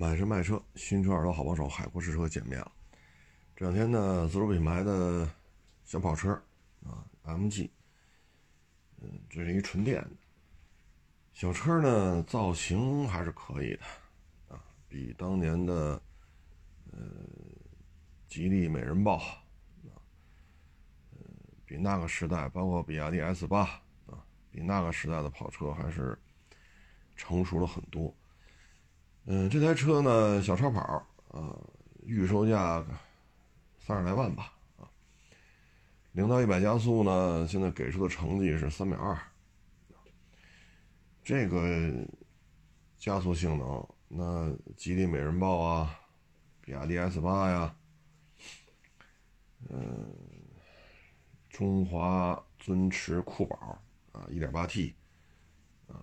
买车卖车，新车二手好帮手，海阔试车见面了。这两天呢，自主品牌的小跑车啊，MG，嗯，这是一纯电的小车呢，造型还是可以的啊，比当年的呃吉利美人豹啊，呃，比那个时代，包括比亚迪 S 八啊，比那个时代的跑车还是成熟了很多。嗯，这台车呢，小超跑啊，预售价三十来万吧，啊，零到一百加速呢，现在给出的成绩是三秒二，这个加速性能，那吉利美人豹啊，比亚迪 S 八呀，嗯，中华尊驰酷宝啊，一点八 T，啊，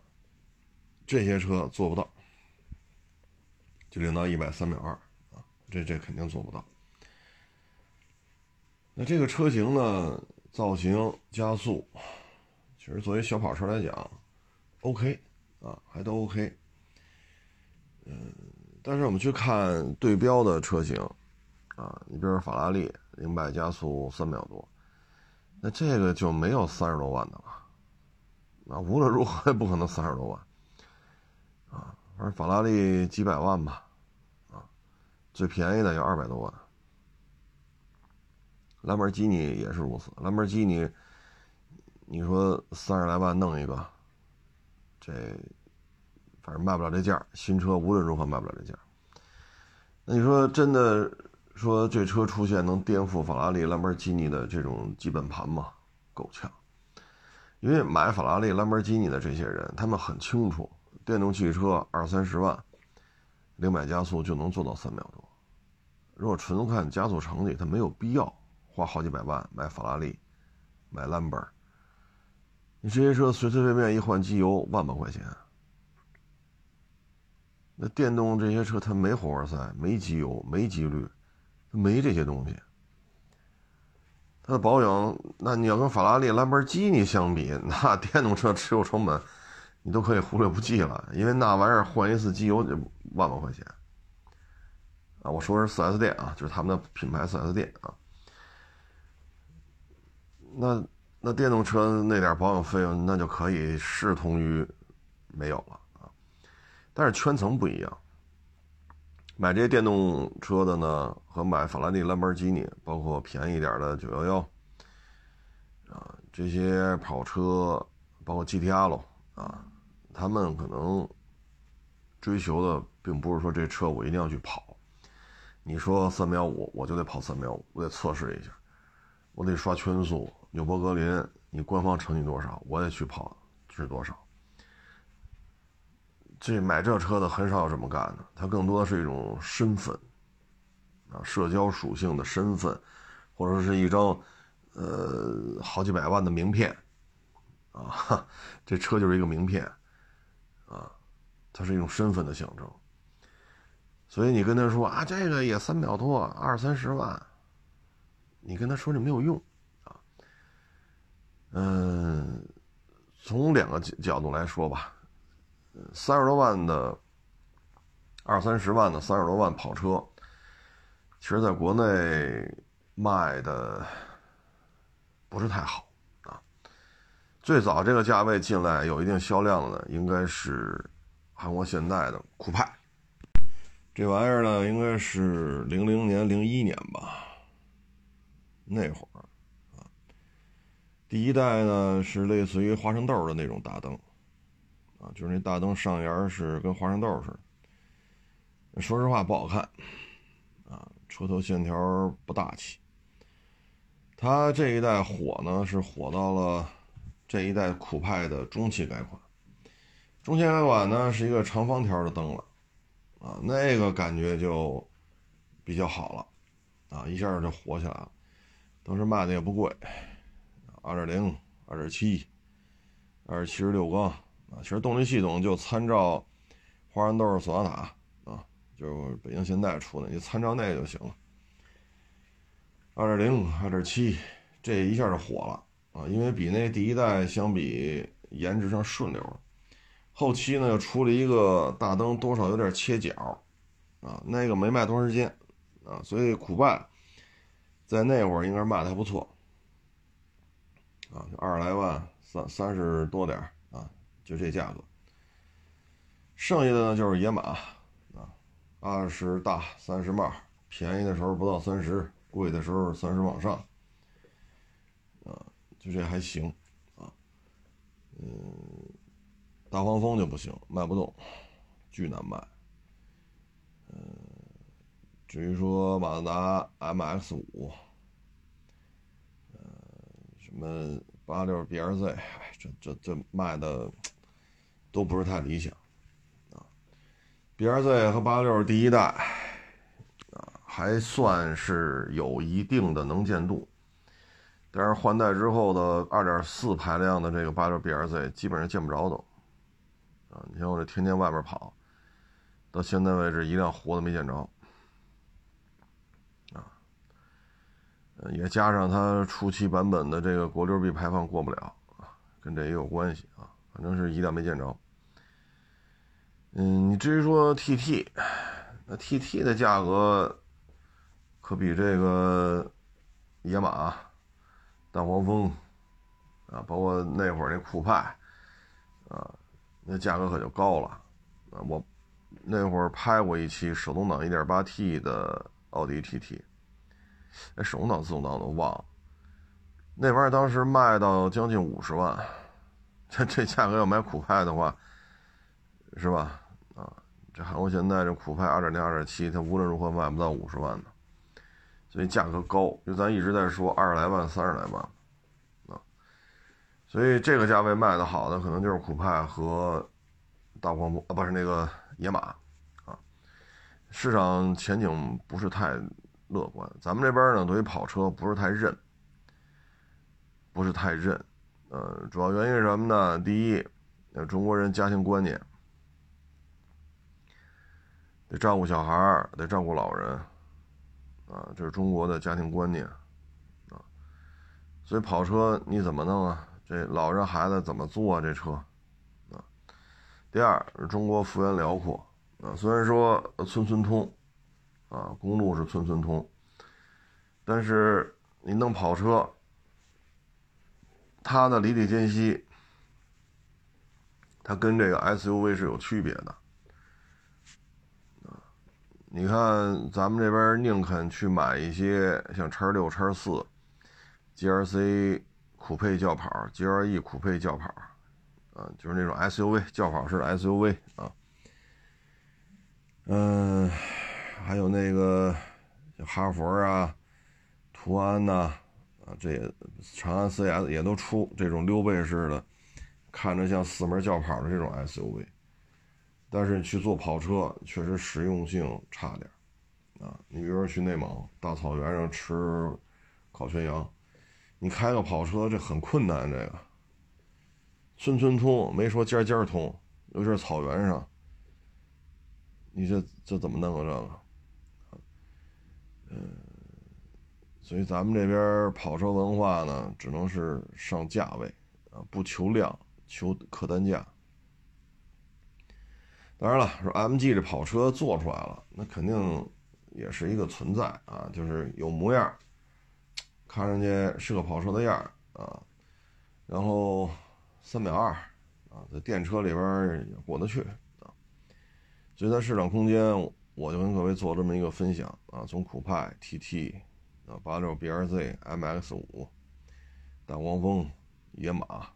这些车做不到。就零到一百三秒二啊，这这肯定做不到。那这个车型呢，造型、加速，其实作为小跑车来讲，OK 啊，还都 OK。嗯，但是我们去看对标的车型啊，你比如法拉利，零百加速三秒多，那这个就没有三十多万的了。那无论如何也不可能三十多万啊，反正法拉利几百万吧。最便宜的要二百多万，兰博基尼也是如此。兰博基尼，你说三十来万弄一个，这反正卖不了这价新车无论如何卖不了这价那你说真的说这车出现能颠覆法拉利、兰博基尼的这种基本盘吗？够呛。因为买法拉利、兰博基尼的这些人，他们很清楚，电动汽车二三十万。零百加速就能做到三秒钟，如果纯看加速成绩，他没有必要花好几百万买法拉利、买兰博。你这些车随随便便一换机油万把块钱，那电动这些车它没火花塞、没机油、没机滤，它没这些东西。它的保养，那你要跟法拉利、兰博基尼相比，那电动车持有成本。你都可以忽略不计了，因为那玩意儿换一次机油就万把块钱啊！我说是四 S 店啊，就是他们的品牌四 S 店啊。那那电动车那点保养费用，那就可以视同于没有了啊。但是圈层不一样，买这些电动车的呢，和买法拉利、兰博基尼，包括便宜点的九幺幺啊，这些跑车，包括 GTR 喽啊。他们可能追求的并不是说这车我一定要去跑，你说三秒五我就得跑三秒五，我得测试一下，我得刷圈速，纽博格林，你官方成绩多少，我也去跑是多少。这买这车的很少有这么干的，他更多的是一种身份啊，社交属性的身份，或者是一张呃好几百万的名片啊，这车就是一个名片。啊，它是一种身份的象征，所以你跟他说啊，这个也三秒多，二三十万，你跟他说这没有用，啊，嗯，从两个角度来说吧，三十多万的，二三十万的三十多万跑车，其实在国内卖的不是太好。啊最早这个价位进来有一定销量的，应该是韩国现代的酷派。这玩意儿呢，应该是零零年、零一年吧，那会儿啊。第一代呢是类似于花生豆的那种大灯，啊，就是那大灯上沿是跟花生豆似的。说实话不好看，啊，车头线条不大气。它这一代火呢，是火到了。这一代酷派的中期改款，中期改款呢是一个长方条的灯了，啊，那个感觉就比较好了，啊，一下就火起来了。当时卖的也不贵，二点零、二点七、二七十六缸，啊，其实动力系统就参照花生豆、索纳塔，啊，就是北京现代出的，你参照那个就行了。二点零、二点七，这一下就火了。啊，因为比那第一代相比，颜值上顺溜了。后期呢又出了一个大灯，多少有点切角，啊，那个没卖多长时间啊，所以酷派在那会儿应该是卖的还不错啊，二十来万，三三十多点啊，就这价格。剩下的呢就是野马啊，二十大三十帽，便宜的时候不到三十，贵的时候三十往上啊，就这还行啊，嗯，大黄蜂就不行，卖不动，巨难卖。嗯，至于说马自达 MX 五，呃，什么八六 BRZ，这这这卖的都不是太理想啊。BRZ 和八六第一代啊，还算是有一定的能见度，但是换代之后的二点四排量的这个八六 BRZ 基本上见不着都啊。你像我这天天外边跑。到现在为止，一辆活的没见着，啊，也加上它初期版本的这个国六 B 排放过不了啊，跟这也有关系啊，反正是一辆没见着。嗯，你至于说 TT，那 TT 的价格可比这个野马、大黄蜂啊，包括那会儿那酷派啊，那价格可就高了啊，我。那会儿拍过一期手动挡 1.8T 的奥迪 TT，那，手动挡、自动挡都忘了。那玩意儿当时卖到将近五十万，这这价格要买酷派的话，是吧？啊，这韩国现在这酷派2.0、2.7，它无论如何卖不到五十万的，所以价格高。就咱一直在说二十来万、三十来万，所以这个价位卖的好的可能就是酷派和大黄蜂啊，不是那个。野马，啊，市场前景不是太乐观。咱们这边呢，对于跑车不是太认，不是太认。呃，主要原因是什么呢？第一，中国人家庭观念，得照顾小孩得照顾老人，啊，这是中国的家庭观念，啊，所以跑车你怎么弄啊？这老人孩子怎么坐这车？啊第二，中国幅员辽阔啊，虽然说村村通，啊，公路是村村通，但是你弄跑车，它的离地间隙，它跟这个 SUV 是有区别的，你看咱们这边宁肯去买一些像叉六、叉四、GRC 酷配轿跑、GLE 酷配轿跑。啊，就是那种 SUV 轿跑式的 SUV 啊，嗯，还有那个哈佛啊、途安呐，啊，这也长安 CS 也都出这种溜背式的，看着像四门轿跑的这种 SUV，但是你去做跑车确实实用性差点啊。你比如说去内蒙大草原上吃烤全羊，你开个跑车这很困难，这个。村村通没说尖尖通，尤其是草原上，你这这怎么弄啊？这个，嗯，所以咱们这边跑车文化呢，只能是上价位啊，不求量，求客单价。当然了，说 MG 这跑车做出来了，那肯定也是一个存在啊，就是有模样，看上去是个跑车的样儿啊，然后。三秒二，啊，在电车里边也过得去啊，所以在市场空间，我就跟各位做这么一个分享啊，从酷派、TT 啊、八六 BRZ、MX 五、大黄蜂、野马啊，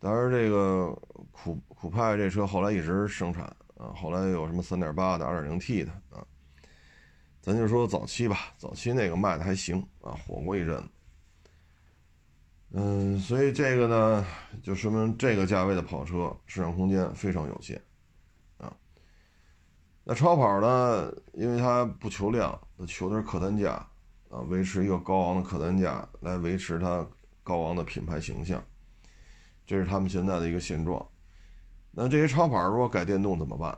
当然这个酷酷派这车后来一直生产啊，后来有什么三点八的、二点零 T 的啊，咱就说早期吧，早期那个卖的还行啊，火过一阵。嗯，所以这个呢，就说明这个价位的跑车市场空间非常有限，啊，那超跑呢，因为它不求量，它求的是客单价，啊，维持一个高昂的客单价来维持它高昂的品牌形象，这是他们现在的一个现状。那这些超跑如果改电动怎么办？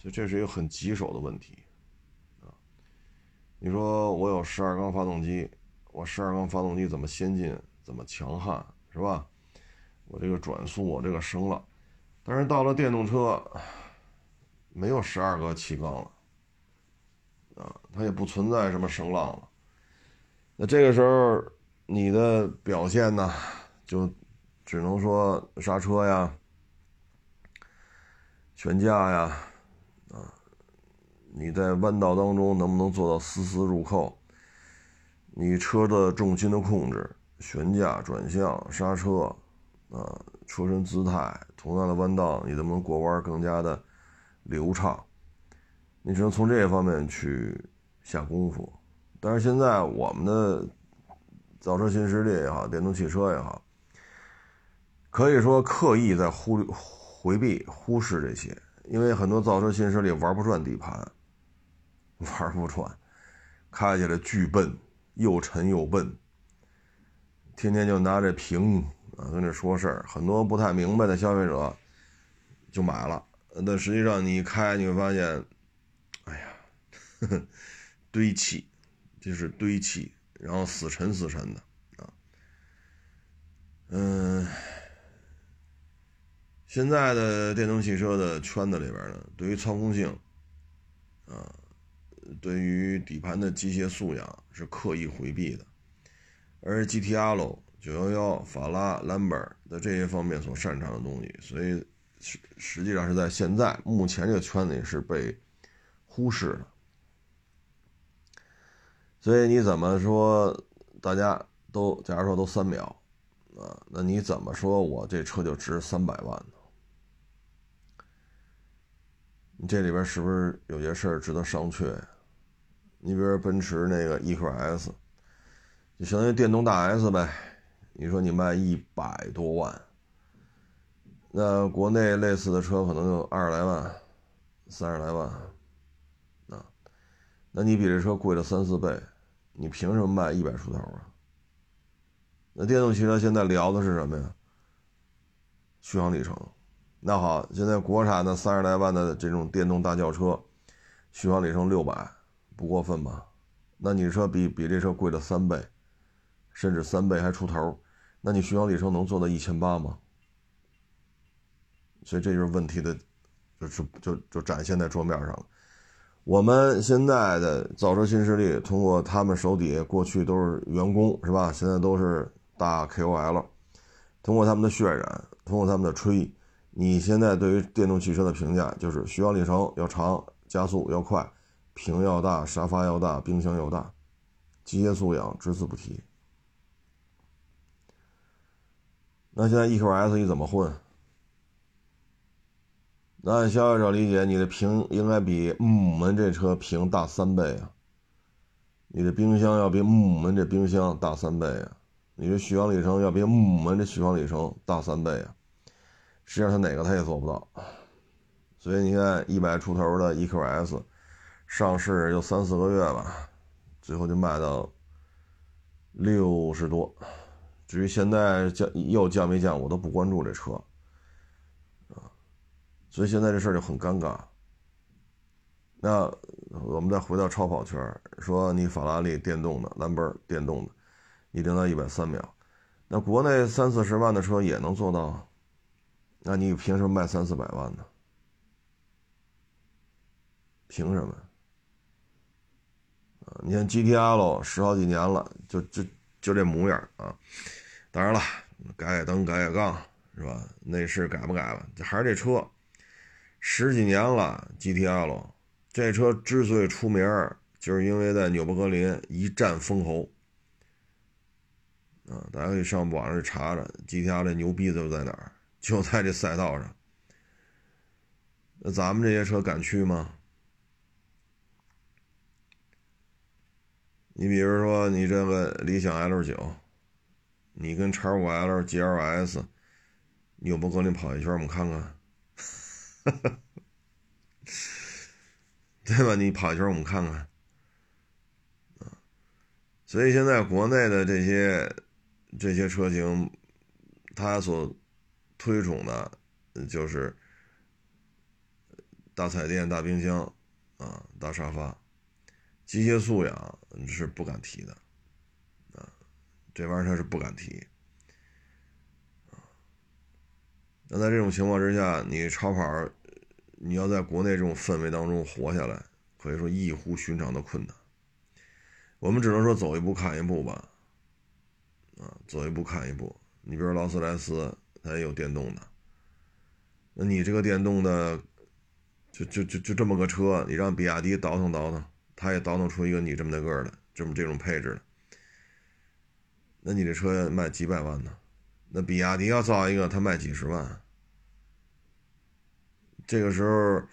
所以这是一个很棘手的问题，你说我有十二缸发动机，我十二缸发动机怎么先进？怎么强悍是吧？我这个转速，我这个升了，但是到了电动车，没有十二个气缸了，啊，它也不存在什么声浪了。那这个时候你的表现呢，就只能说刹车呀、悬架呀，你在弯道当中能不能做到丝丝入扣？你车的重心的控制、悬架、转向、刹车，啊，车身姿态，同样的弯道你能不能过弯更加的流畅？你只能从这些方面去下功夫。但是现在我们的造车新势力也好，电动汽车也好，可以说刻意在忽回避、忽视这些，因为很多造车新势力玩不转底盘，玩不转，开起来巨笨。又沉又笨，天天就拿这屏啊跟这说事儿，很多不太明白的消费者就买了。但实际上你开你会发现，哎呀，呵 呵堆气，就是堆气，然后死沉死沉的啊。嗯，现在的电动汽车的圈子里边呢，对于操控性啊。对于底盘的机械素养是刻意回避的，而 GTR、911、法拉、兰博的这些方面所擅长的东西，所以实实际上是在现在目前这个圈子里是被忽视的。所以你怎么说，大家都假如说都三秒啊，那你怎么说我这车就值三百万呢？你这里边是不是有些事儿值得商榷？你比如奔驰那个 EQS，就相当于电动大 S 呗。你说你卖一百多万，那国内类似的车可能就二十来万、三十来万，啊，那你比这车贵了三四倍，你凭什么卖一百出头啊？那电动汽车现在聊的是什么呀？续航里程。那好，现在国产的三十来万的这种电动大轿车，续航里程六百。不过分吧？那你车比比这车贵了三倍，甚至三倍还出头，那你续航里程能做到一千八吗？所以这就是问题的，就是就就展现在桌面上了。我们现在的造车新势力，通过他们手底下过去都是员工是吧？现在都是大 KOL，通过他们的渲染，通过他们的吹，你现在对于电动汽车的评价就是续航里程要长，加速要快。屏要大，沙发要大，冰箱要大，机械素养只字不提。那现在 EQS 你怎么混？那按消费者理解，你的屏应该比木门这车屏大三倍啊，你的冰箱要比木门这冰箱大三倍啊，你的续航里程要比木门这续航里程大三倍啊。实际上他哪个他也做不到，所以你看一百出头的 EQS。上市就三四个月吧，最后就卖到六十多。至于现在降又降没降，我都不关注这车啊。所以现在这事儿就很尴尬。那我们再回到超跑圈，说你法拉利电动的、兰博电动的，你零到一百三秒，那国内三四十万的车也能做到，那你凭什么卖三四百万呢？凭什么？你看 GTL 十好几年了，就就就这模样啊！当然了，改改灯、改改杠是吧？内饰改不改了？还是这车，十几年了。GTL 这车之所以出名，就是因为在纽博格林一战封侯啊！大家可以上网上去查查，GTR 这牛逼就在哪儿？就在这赛道上。那咱们这些车敢去吗？你比如说，你这个理想 L 九，你跟叉五 L、GLS，你有不格林跑一圈，我们看看，对吧？你跑一圈，我们看看，所以现在国内的这些这些车型，它所推崇的，就是大彩电、大冰箱，啊，大沙发。机械素养是不敢提的，啊，这玩意儿他是不敢提，啊，那在这种情况之下，你超跑你要在国内这种氛围当中活下来，可以说异乎寻常的困难。我们只能说走一步看一步吧，啊，走一步看一步。你比如劳斯莱斯，它也有电动的，那你这个电动的，就就就就这么个车，你让比亚迪倒腾倒腾，他也倒腾出一个你这么大个的，这么这种配置的，那你这车卖几百万呢？那比亚迪要造一个，它卖几十万。这个时候，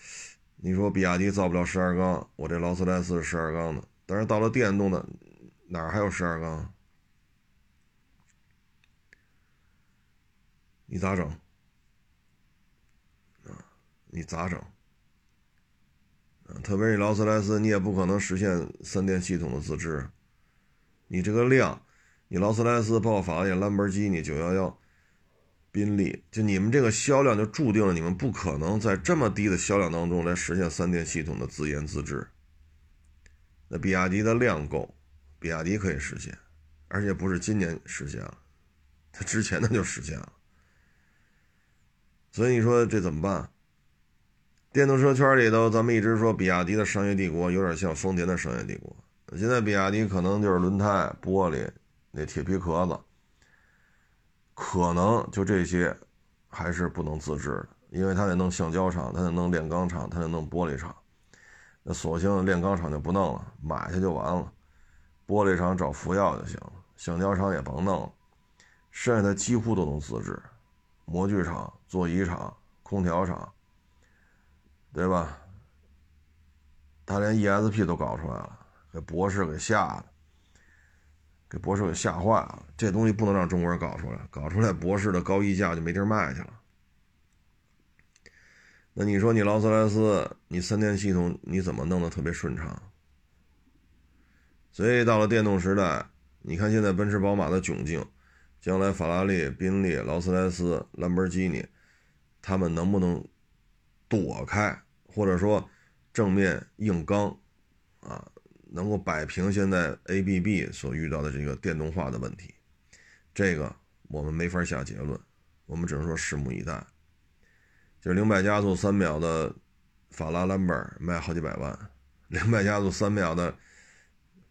你说比亚迪造不了十二缸，我这劳斯莱斯是十二缸的。但是到了电动的，哪儿还有十二缸？你咋整？啊，你咋整？特别是劳斯莱斯，你也不可能实现三电系统的自制。你这个量，你劳斯莱斯、包括法拉利、兰博基尼、九幺幺、宾利，就你们这个销量，就注定了你们不可能在这么低的销量当中来实现三电系统的自研自制。那比亚迪的量够，比亚迪可以实现，而且不是今年实现了，它之前的就实现了。所以你说这怎么办？电动车圈里头，咱们一直说比亚迪的商业帝国有点像丰田的商业帝国。现在比亚迪可能就是轮胎、玻璃、那铁皮壳子，可能就这些还是不能自制的，因为它得弄橡胶厂，它得弄炼钢厂，它得弄玻璃厂。那索性炼钢厂就不弄了，买下就完了。玻璃厂找福耀就行了，橡胶厂也甭弄了，剩下的几乎都能自制。模具厂、座椅厂、空调厂，对吧？他连 ESP 都搞出来了，给博士给吓的，给博士给吓坏了。这东西不能让中国人搞出来，搞出来博士的高溢价就没地儿卖去了。那你说你劳斯莱斯，你三电系统你怎么弄得特别顺畅？所以到了电动时代，你看现在奔驰、宝马的窘境，将来法拉利、宾利、劳斯莱斯、兰博基尼，他们能不能躲开，或者说正面硬刚啊，能够摆平现在 ABB 所遇到的这个电动化的问题？这个我们没法下结论，我们只能说拭目以待。就是零百加速三秒的法拉兰博卖好几百万，零百加速三秒的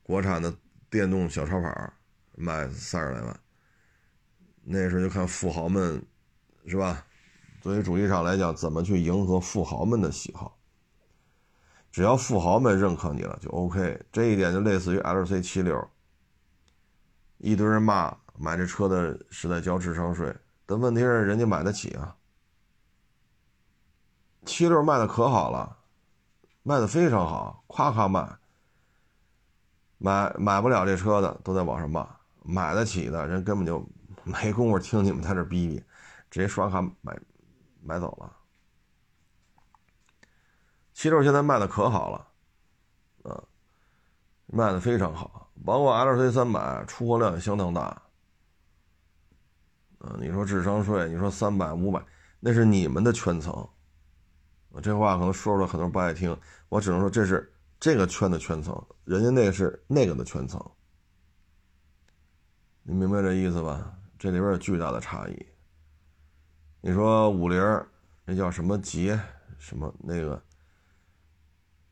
国产的电动小超跑卖三十来万。那时候就看富豪们，是吧？作为主机厂来讲，怎么去迎合富豪们的喜好？只要富豪们认可你了，就 OK。这一点就类似于 LC 七六，一堆人骂买这车的是在交智商税，但问题是人家买得起啊。七六卖的可好了，卖的非常好，夸夸卖。买买不了这车的都在网上骂，买得起的人根本就没工夫听你们在这逼逼，直接刷卡买买走了。七六现在卖的可好了，啊，卖的非常好，包括 L C 三百出货量也相当大。嗯，你说智商税，你说三百五百，那是你们的圈层。我这话可能说出来很多人不爱听，我只能说这是这个圈的圈层，人家那个是那个的圈层，你明白这意思吧？这里边有巨大的差异。你说五菱那叫什么捷什么那个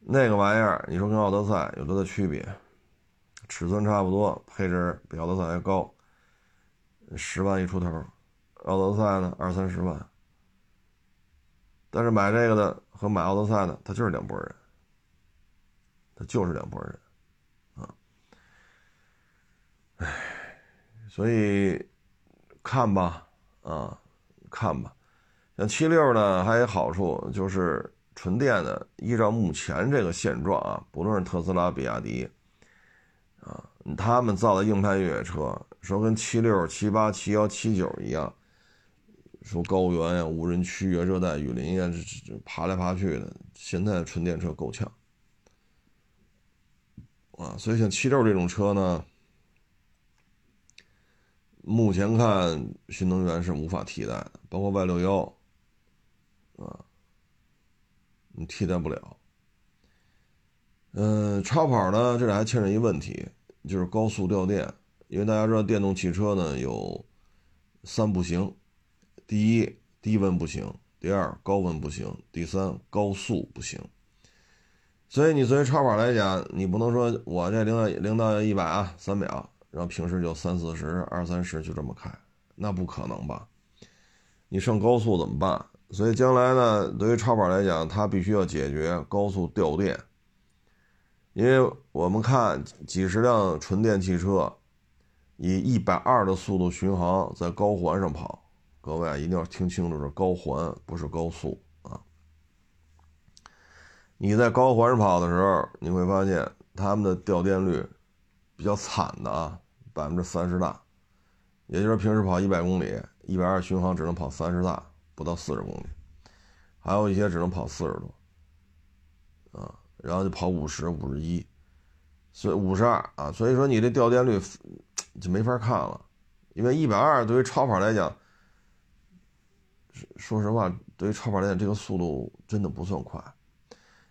那个玩意儿，你说跟奥德赛有多大区别？尺寸差不多，配置比奥德赛还高，十万一出头，奥德赛呢二三十万。但是买这个的和买奥德赛的，他就是两拨人，他就是两拨人，啊，唉，所以看吧，啊，看吧，像七六呢，还有好处就是纯电的，依照目前这个现状啊，不论是特斯拉、比亚迪，啊，他们造的硬派越野车，说跟七六、七八、七幺、七九一样。说高原呀、无人区啊、热带雨林呀，这这爬来爬去的。现在纯电车够呛啊，所以像七六这种车呢，目前看新能源是无法替代的，包括 Y 六幺啊，你替代不了。嗯，超跑呢，这里还牵扯一问题，就是高速掉电，因为大家知道电动汽车呢有三不行。第一，低温不行；第二高温不行，第三高速不行。所以你作为超跑来讲，你不能说我这零到零到一百啊三秒，然后平时就三四十、二三十就这么开，那不可能吧？你上高速怎么办？所以将来呢，对于超跑来讲，它必须要解决高速掉电。因为我们看几十辆纯电汽车，以一百二的速度巡航在高环上跑，各位啊一定要听清楚，是高环，不是高速啊。你在高环上跑的时候，你会发现他们的掉电率比较惨的啊，百分之三十大，也就是平时跑一百公里，一百二巡航只能跑三十大，不到四十公里，还有一些只能跑四十多，啊。然后就跑五十五十一，所以五十二啊，所以说你这掉电率就没法看了，因为一百二对于超跑来讲，说实话，对于超跑来讲，这个速度真的不算快，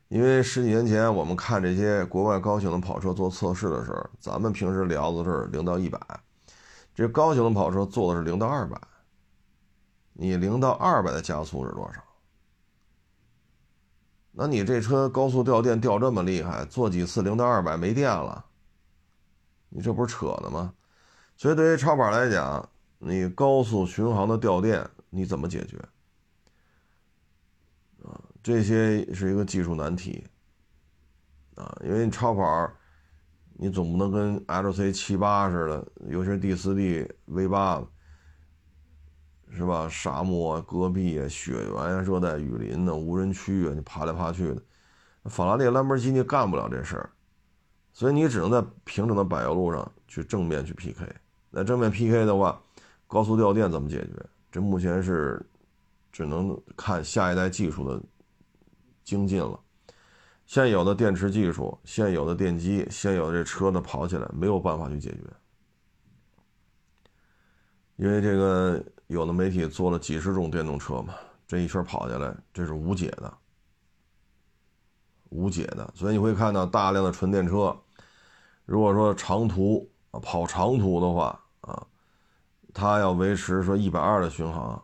因为十几年前我们看这些国外高性能跑车做测试的时候，咱们平时聊的是零到一百，这高性能跑车做的是零到二百，你零到二百的加速是多少？那你这车高速掉电掉这么厉害，做几次零到二百没电了，你这不是扯呢吗？所以对于超跑来讲，你高速巡航的掉电你怎么解决？啊，这些是一个技术难题啊，因为你超跑，你总不能跟 LC 七八似的，尤其是第四 D V 八。是吧？沙漠、戈壁啊、雪原呀、热带雨林呢、无人区啊，你爬来爬去的，法拉利、兰博基尼干不了这事儿，所以你只能在平整的柏油路上去正面去 PK。那正面 PK 的话，高速掉电怎么解决？这目前是只能看下一代技术的精进了。现有的电池技术、现有的电机、现有的这车呢，跑起来没有办法去解决。因为这个有的媒体做了几十种电动车嘛，这一圈跑下来，这是无解的，无解的。所以你会看到大量的纯电车，如果说长途啊跑长途的话啊，它要维持说一百二的巡航，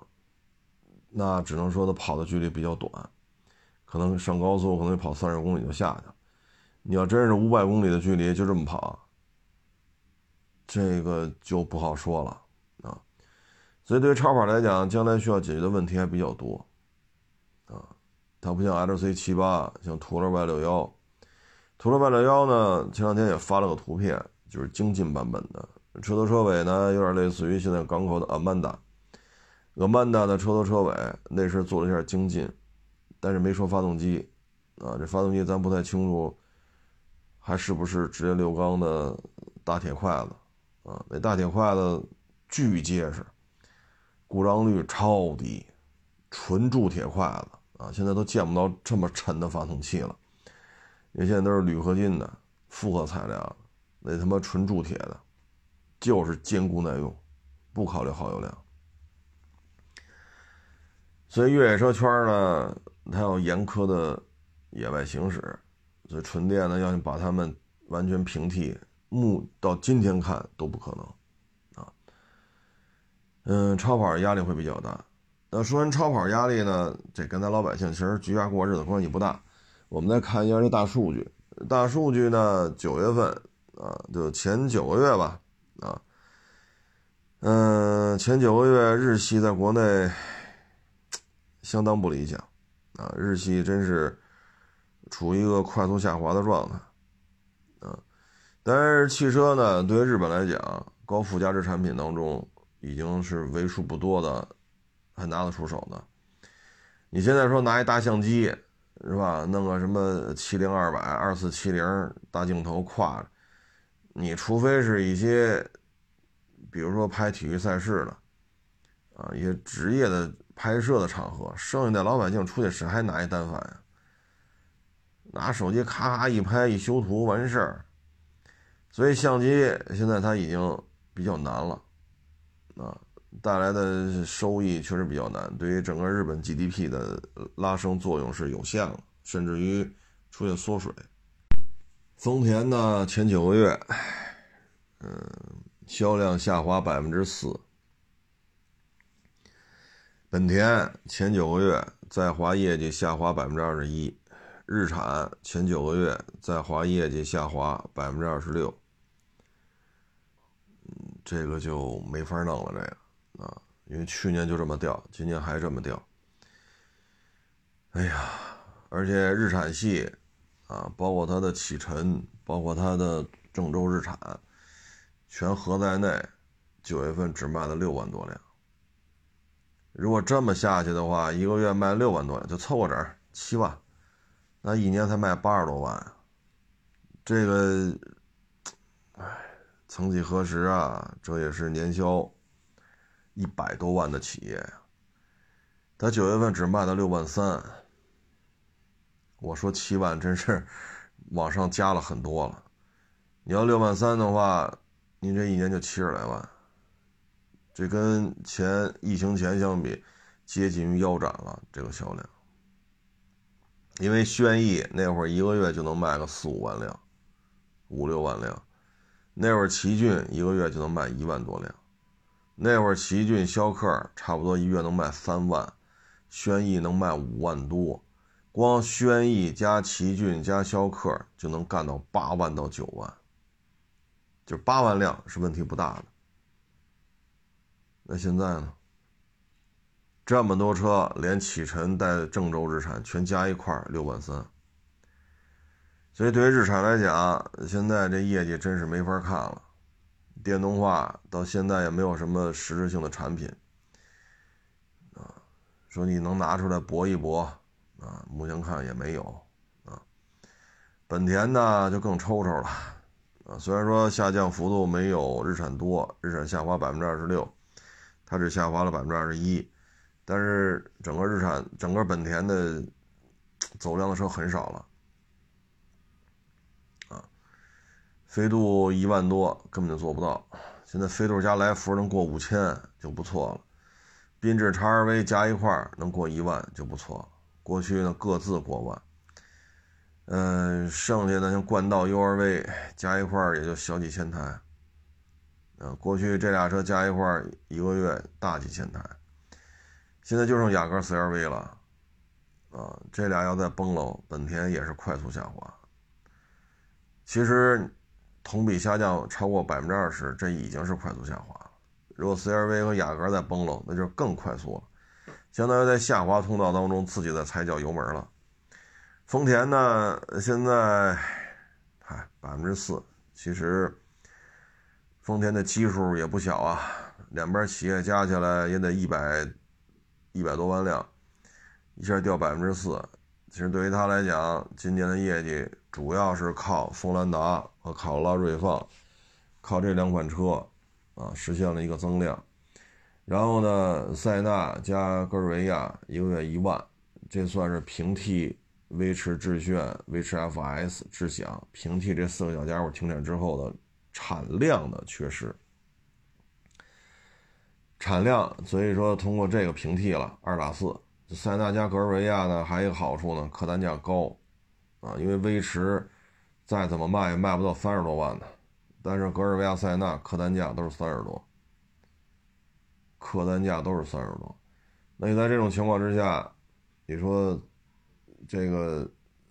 那只能说它跑的距离比较短，可能上高速可能跑三十公里就下去。你要真是五百公里的距离就这么跑，这个就不好说了。所以，对于超跑来讲，将来需要解决的问题还比较多，啊，它不像 L C 七八，像途乐 Y 六幺，途乐 Y 六幺呢，前两天也发了个图片，就是精进版本的车头车尾呢，有点类似于现在港口的 Amanda，Amanda 的车头车尾内饰做了一下精进，但是没说发动机，啊，这发动机咱不太清楚，还是不是直接六缸的大铁筷子，啊，那大铁筷子巨结实。故障率超低，纯铸铁筷子啊！现在都见不到这么沉的发动机了，因为现在都是铝合金的复合材料，那他妈纯铸铁的，就是坚固耐用，不考虑耗油量。所以越野车圈呢，它要严苛的野外行驶，所以纯电呢，要把它们完全平替，目到今天看都不可能。嗯，超跑压力会比较大。那说完超跑压力呢，这跟咱老百姓其实居家过日子关系不大。我们再看一下这大数据，大数据呢，九月份啊，就前九个月吧，啊，嗯，前九个月日系在国内相当不理想啊，日系真是处于一个快速下滑的状态啊。但是汽车呢，对于日本来讲，高附加值产品当中。已经是为数不多的还拿得出手的。你现在说拿一大相机是吧？弄个什么七零二百、二四七零大镜头挎着，你除非是一些，比如说拍体育赛事的啊，一些职业的拍摄的场合，剩下的老百姓出去谁还拿一单反呀？拿手机咔咔一拍一修图完事儿。所以相机现在它已经比较难了。啊，带来的收益确实比较难，对于整个日本 GDP 的拉升作用是有限了，甚至于出现缩水。丰田呢，前九个月，嗯，销量下滑百分之四。本田前九个月在华业绩下滑百分之二十一，日产前九个月在华业绩下滑百分之二十六，这个就没法弄了，这个啊，因为去年就这么掉，今年还这么掉。哎呀，而且日产系啊，包括它的启辰，包括它的郑州日产，全合在内，九月份只卖了六万多辆。如果这么下去的话，一个月卖六万多辆，就凑合着七万，那一年才卖八十多万，这个，曾几何时啊，这也是年销一百多万的企业。他九月份只卖了六万三，我说七万真是往上加了很多了。你要六万三的话，您这一年就七十来万。这跟前疫情前相比，接近于腰斩了。这个销量，因为轩逸那会儿一个月就能卖个四五万辆，五六万辆，那会儿奇骏一个月就能卖一万多辆，那会儿奇骏逍客差不多一月能卖三万，轩逸能卖五万多，光轩逸加奇骏加逍客就能干到八万到九万，就八万辆是问题不大的。那现在呢？这么多车，连启辰带郑州日产全加一块六万三，所以对于日产来讲，现在这业绩真是没法看了。电动化到现在也没有什么实质性的产品啊，说你能拿出来搏一搏啊，目前看也没有啊。本田呢就更抽抽了啊，虽然说下降幅度没有日产多，日产下滑百分之二十六。它只下滑了百分之二十一，但是整个日产、整个本田的 走量的车很少了，啊，飞度一万多根本就做不到，现在飞度加来福能过五千就不错了，缤智 XRV 加一块能过一万就不错了，过去呢各自过万，嗯，剩下的像冠道 URV 加一块也就小几千台。啊，过去这俩车加一块一个月大几千台，现在就剩雅阁 CRV 了，啊，这俩要再崩喽，本田也是快速下滑。其实同比下降超过百分之二十，这已经是快速下滑了。如果 CRV 和雅阁再崩了，那就更快速了，相当于在下滑通道当中自己在踩脚油门了。丰田呢，现在，嗨，百分之四，其实。丰田的基数也不小啊，两边企业加起来也得一百一百多万辆，一下掉百分之四。其实对于他来讲，今年的业绩主要是靠锋兰达和卡罗拉锐放，靠这两款车啊实现了一个增量。然后呢，塞纳加戈尔维亚一个月一万，这算是平替威驰致炫、威驰 FS、智享平替这四个小家伙停产之后的。产量的缺失，产量，所以说通过这个平替了二打四。塞纳加格尔维亚呢，还有一个好处呢，客单价高，啊，因为威驰再怎么卖也卖不到三十多万的，但是格尔维亚、塞纳客单价都是三十多，客单价都是三十多。那你在这种情况之下，你说这个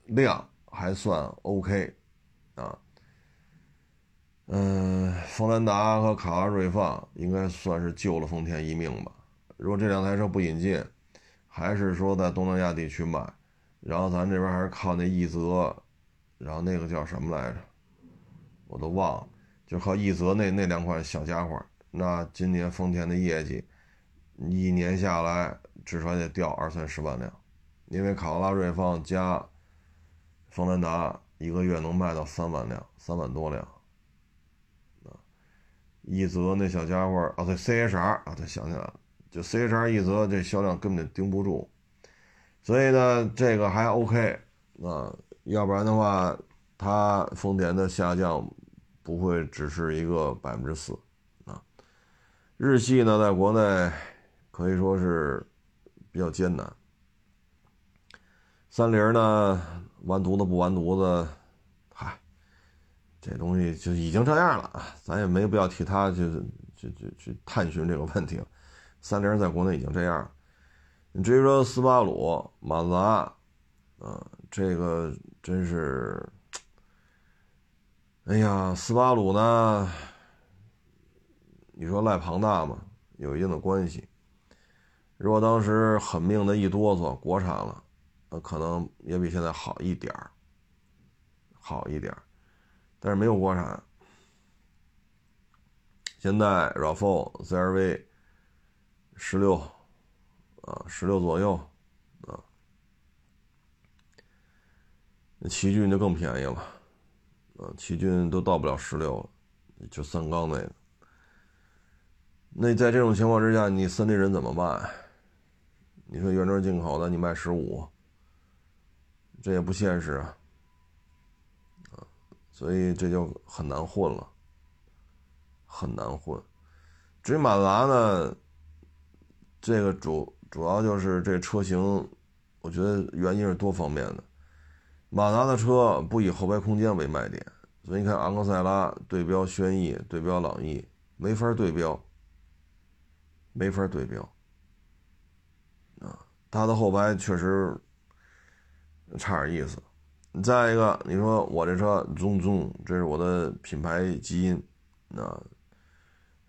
量还算 OK 啊？嗯，锋兰达和卡罗拉锐放应该算是救了丰田一命吧。如果这两台车不引进，还是说在东南亚地区卖，然后咱这边还是靠那奕泽，然后那个叫什么来着，我都忘了，就靠奕泽那那两款小家伙，那今年丰田的业绩一年下来至少得掉二三十万辆，因为卡罗拉锐放加锋兰达一个月能卖到三万辆，三万多辆。啊一泽那小家伙啊，对 CHR 啊，他想起来了，就 CHR 一泽这销量根本就盯不住，所以呢，这个还 OK 啊，要不然的话，它丰田的下降不会只是一个百分之四啊。日系呢，在国内可以说是比较艰难，三菱呢，完犊子不完犊子。嗨这东西就已经这样了啊，咱也没必要替他去去去去探寻这个问题。三菱在国内已经这样了，你至于说斯巴鲁、马自达，啊，这个真是，哎呀，斯巴鲁呢，你说赖庞大嘛，有一定的关系。如果当时狠命的一哆嗦，国产了，那可能也比现在好一点儿，好一点儿。但是没有国产。现在 RAV4、CRV 十六啊，十六左右啊，那奇骏就更便宜了啊，奇骏都到不了十六了，就三缸那个。那在这种情况之下，你森林人怎么办？你说原装进口的，你卖十五，这也不现实啊，啊，所以这就很难混了。很难混。至于马达呢，这个主主要就是这车型，我觉得原因是多方面的。马自达的车不以后排空间为卖点，所以你看昂克赛拉对标轩逸、对标朗逸，没法对标，没法对标。啊，它的后排确实差点意思。再一个，你说我这车中中，这是我的品牌基因，啊。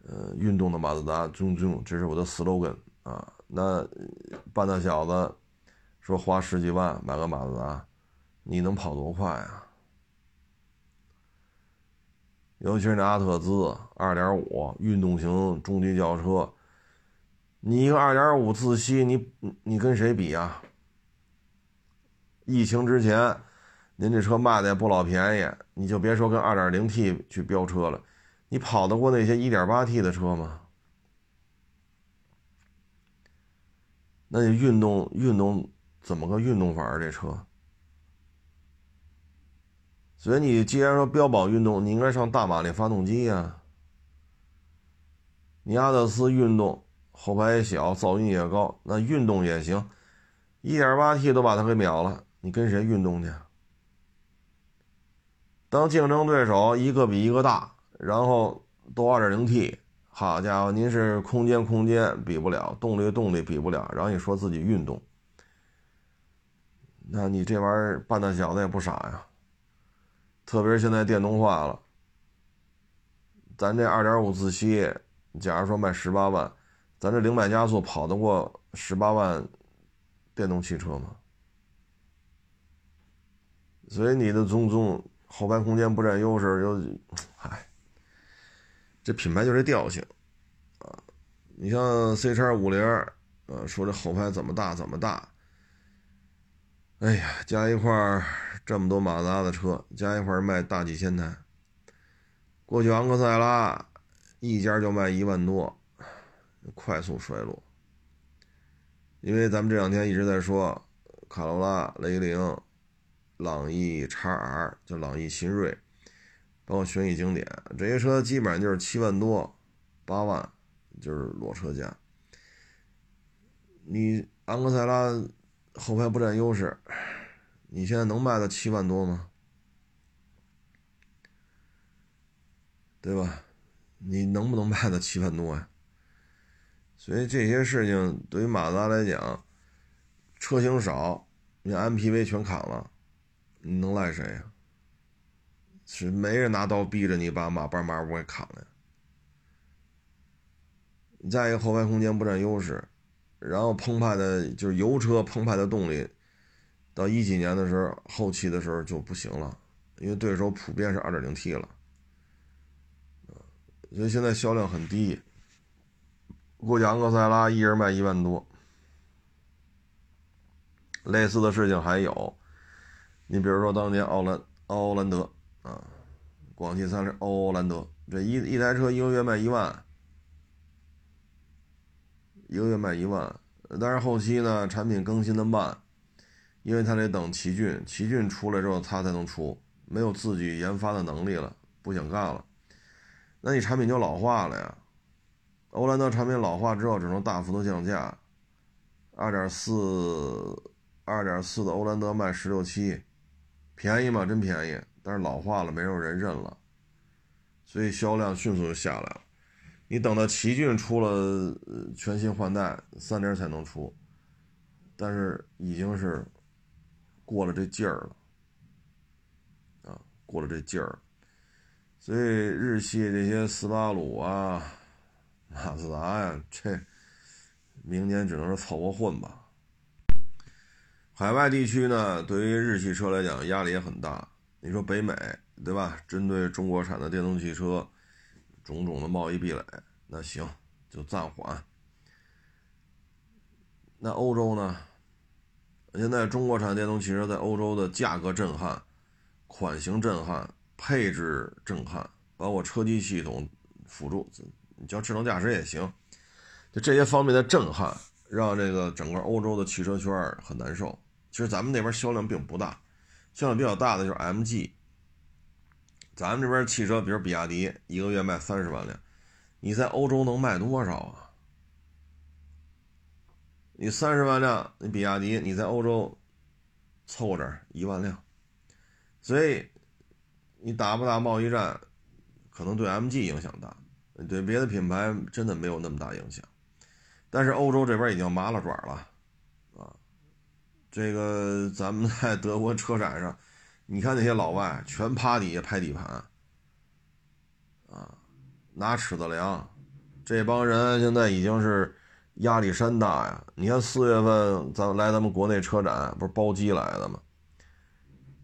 呃，运动的马自达，中中，这是我的 slogan 啊。那半大小子说花十几万买个马自达，你能跑多快啊？尤其是那阿特兹2.5运动型中级轿车，你一个2.5自吸，你你跟谁比呀？疫情之前，您这车卖的也不老便宜，你就别说跟 2.0T 去飙车了。你跑得过那些 1.8T 的车吗？那你运动运动怎么个运动法儿？这车，所以你既然说标榜运动，你应该上大马力发动机呀。你阿特斯运动后排也小，噪音也高，那运动也行，1.8T 都把它给秒了，你跟谁运动去？当竞争对手一个比一个大。然后都二点零 T，好家伙，您是空间空间比不了，动力动力比不了，然后你说自己运动，那你这玩意儿半大小子也不傻呀。特别是现在电动化了，咱这二点五自吸，假如说卖十八万，咱这零百加速跑得过十八万电动汽车吗？所以你的中中后排空间不占优势，又，唉。这品牌就这调性，啊，你像 C 叉五零，呃，说这后排怎么大怎么大，哎呀，加一块这么多马自达的车，加一块卖大几千台。过去昂克赛拉一家就卖一万多，快速衰落。因为咱们这两天一直在说卡罗拉、雷凌、朗逸、叉 R，就朗逸新锐。包括轩逸经典这些车，基本上就是七万多、八万，就是裸车价。你昂克赛拉后排不占优势，你现在能卖到七万多吗？对吧？你能不能卖到七万多呀？所以这些事情对于马自达来讲，车型少，你 MPV 全砍了，你能赖谁呀？是没人拿刀逼着你把马半马五给砍了。你再一个后排空间不占优势，然后澎湃的就是油车澎湃的动力，到一几年的时候，后期的时候就不行了，因为对手普遍是二点零 T 了，所以现在销量很低。过去昂克赛拉一人卖一万多，类似的事情还有，你比如说当年奥兰奥兰德。啊，广汽三菱欧蓝德这一一台车一个月卖一万，一个月卖一万，但是后期呢产品更新的慢，因为他得等奇骏，奇骏出来之后他才能出，没有自己研发的能力了，不想干了，那你产品就老化了呀。欧蓝德产品老化之后只能大幅度降价，二点四二点四的欧蓝德卖十六七，便宜吗？真便宜。但是老化了，没有人认了，所以销量迅速就下来了。你等到奇骏出了全新换代，三菱才能出，但是已经是过了这劲儿了，啊，过了这劲儿，所以日系这些斯巴鲁啊、马自达呀，这明年只能是凑合混吧。海外地区呢，对于日系车来讲压力也很大。你说北美对吧？针对中国产的电动汽车，种种的贸易壁垒，那行就暂缓。那欧洲呢？现在中国产电动汽车在欧洲的价格震撼、款型震撼、配置震撼，包括车机系统辅助，你叫智能驾驶也行，就这些方面的震撼，让这个整个欧洲的汽车圈很难受。其实咱们那边销量并不大，销量比较大的就是 MG。咱们这边汽车，比如比亚迪，一个月卖三十万辆，你在欧洲能卖多少啊？你三十万辆，你比亚迪你在欧洲凑着一万辆，所以你打不打贸易战，可能对 MG 影响大，对别的品牌真的没有那么大影响。但是欧洲这边已经麻了爪了，这个咱们在德国车展上，你看那些老外全趴底下拍底盘，啊，拿尺子量，这帮人现在已经是。压力山大呀！你看四月份咱来咱们国内车展，不是包机来的吗？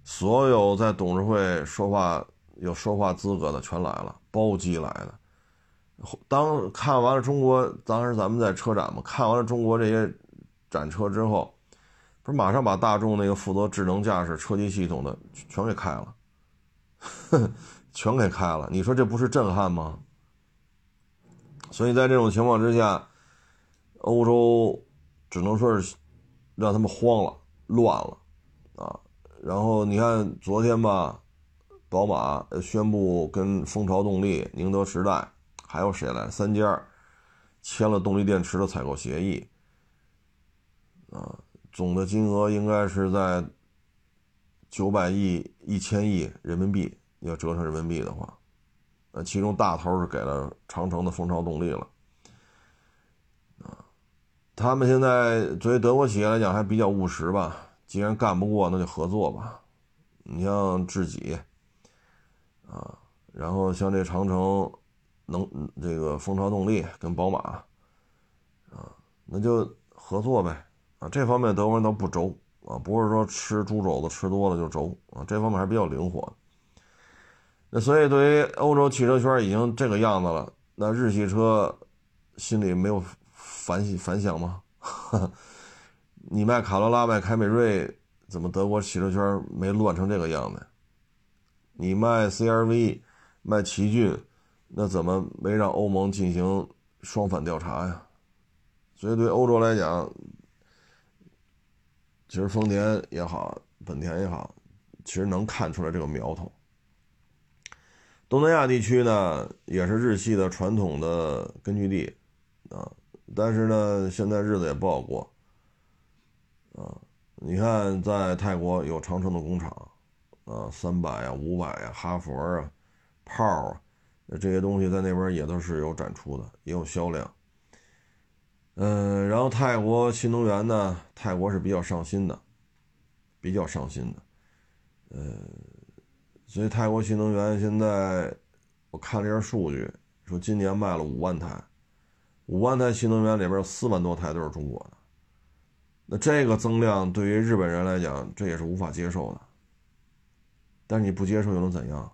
所有在董事会说话有说话资格的全来了，包机来的。当看完了中国，当时咱们在车展嘛，看完了中国这些展车之后，不是马上把大众那个负责智能驾驶车机系统的全给开了，全给开了。你说这不是震撼吗？所以在这种情况之下。欧洲只能说是让他们慌了、乱了啊！然后你看昨天吧，宝马宣布跟蜂巢动力、宁德时代还有谁来三家签了动力电池的采购协议啊，总的金额应该是在九百亿、一千亿人民币，要折成人民币的话，那其中大头是给了长城的蜂巢动力了。啊他们现在作为德国企业来讲还比较务实吧，既然干不过，那就合作吧。你像智己，啊，然后像这长城，能这个蜂巢动力跟宝马，啊，那就合作呗。啊，这方面德国人都不轴啊，不是说吃猪肘子吃多了就轴啊，这方面还是比较灵活。那所以对于欧洲汽车圈已经这个样子了，那日系车心里没有。反反响吗？你卖卡罗拉、卖凯美瑞，怎么德国汽车圈没乱成这个样子？你卖 CRV、卖奇骏，那怎么没让欧盟进行双反调查呀？所以对欧洲来讲，其实丰田也好，本田也好，其实能看出来这个苗头。东南亚地区呢，也是日系的传统的根据地啊。但是呢，现在日子也不好过，啊，你看在泰国有长城的工厂，啊，三百呀、五百呀、哈佛啊、炮啊，这些东西在那边也都是有展出的，也有销量。嗯，然后泰国新能源呢，泰国是比较上心的，比较上心的，呃，所以泰国新能源现在我看了一下数据，说今年卖了五万台。五万台新能源里边有四万多台都是中国的，那这个增量对于日本人来讲，这也是无法接受的。但是你不接受又能怎样？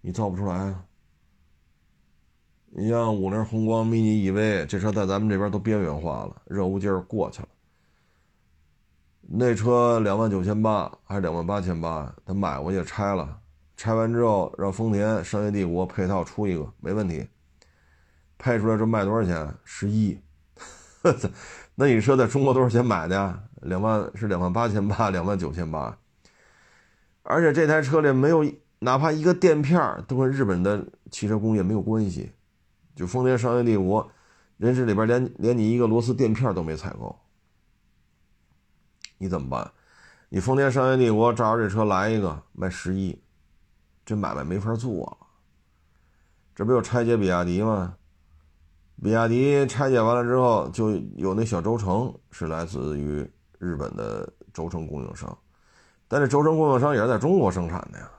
你造不出来啊！你像五菱宏光 mini EV 这车在咱们这边都边缘化了，热乎劲儿过去了。那车两万九千八还是两万八千八？他买过去拆了，拆完之后让丰田商业帝国配套出一个，没问题。配出来这卖多少钱？十一，那你说在中国多少钱买的呀？两万是两万八千八，两万九千八。而且这台车里没有哪怕一个垫片都跟日本的汽车工业没有关系。就丰田商业帝国，人这里边连连你一个螺丝垫片都没采购，你怎么办？你丰田商业帝国照着这车来一个卖十一，这买卖没法做了。这不又拆解比亚迪吗？比亚迪拆解完了之后，就有那小轴承是来自于日本的轴承供应商，但这轴承供应商也是在中国生产的呀。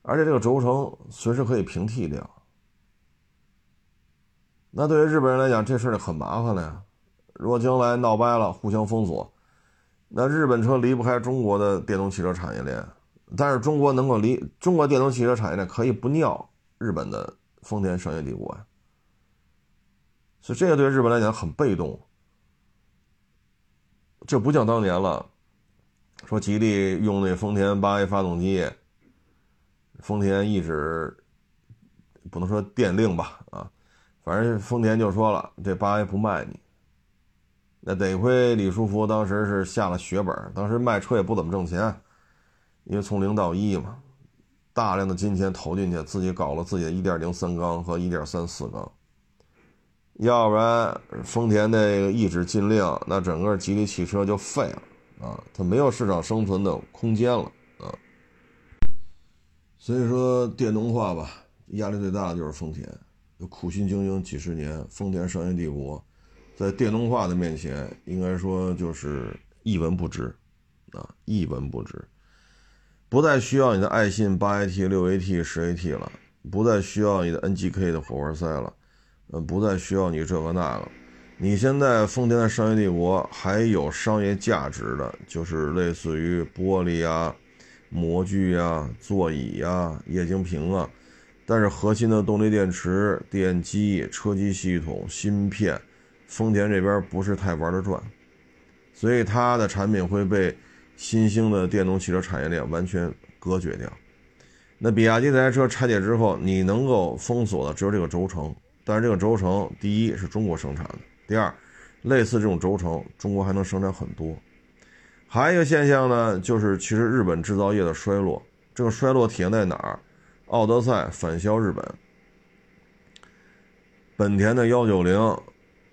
而且这个轴承随时可以平替掉，那对于日本人来讲，这事儿很麻烦了呀。如果将来闹掰了，互相封锁，那日本车离不开中国的电动汽车产业链，但是中国能够离中国电动汽车产业链可以不尿日本的丰田商业帝国呀。所以这个对日本来讲很被动，这不像当年了，说吉利用那丰田八 A 发动机。丰田一直不能说电令吧，啊，反正丰田就说了，这八 A 不卖你。那得亏李书福当时是下了血本，当时卖车也不怎么挣钱，因为从零到一嘛，大量的金钱投进去，自己搞了自己的一点零三缸和一点三四缸，要不然丰田那个一纸禁令，那整个吉利汽车就废了啊，它没有市场生存的空间了啊。所以说电动化吧，压力最大的就是丰田，苦心经营几十年，丰田商业帝国，在电动化的面前，应该说就是一文不值，啊，一文不值，不再需要你的爱信八 AT、六 AT、十 AT 了，不再需要你的 NGK 的火花塞了，嗯，不再需要你这个那个，你现在丰田的商业帝国还有商业价值的，就是类似于玻璃啊。模具呀，座椅呀，液晶屏啊，但是核心的动力电池、电机、车机系统、芯片，丰田这边不是太玩得转，所以它的产品会被新兴的电动汽车产业链完全隔绝掉。那比亚迪这台车拆解之后，你能够封锁的只有这个轴承，但是这个轴承第一是中国生产的，第二，类似这种轴承，中国还能生产很多。还有一个现象呢，就是其实日本制造业的衰落，这个衰落体现在哪儿？奥德赛返销日本，本田的幺九零，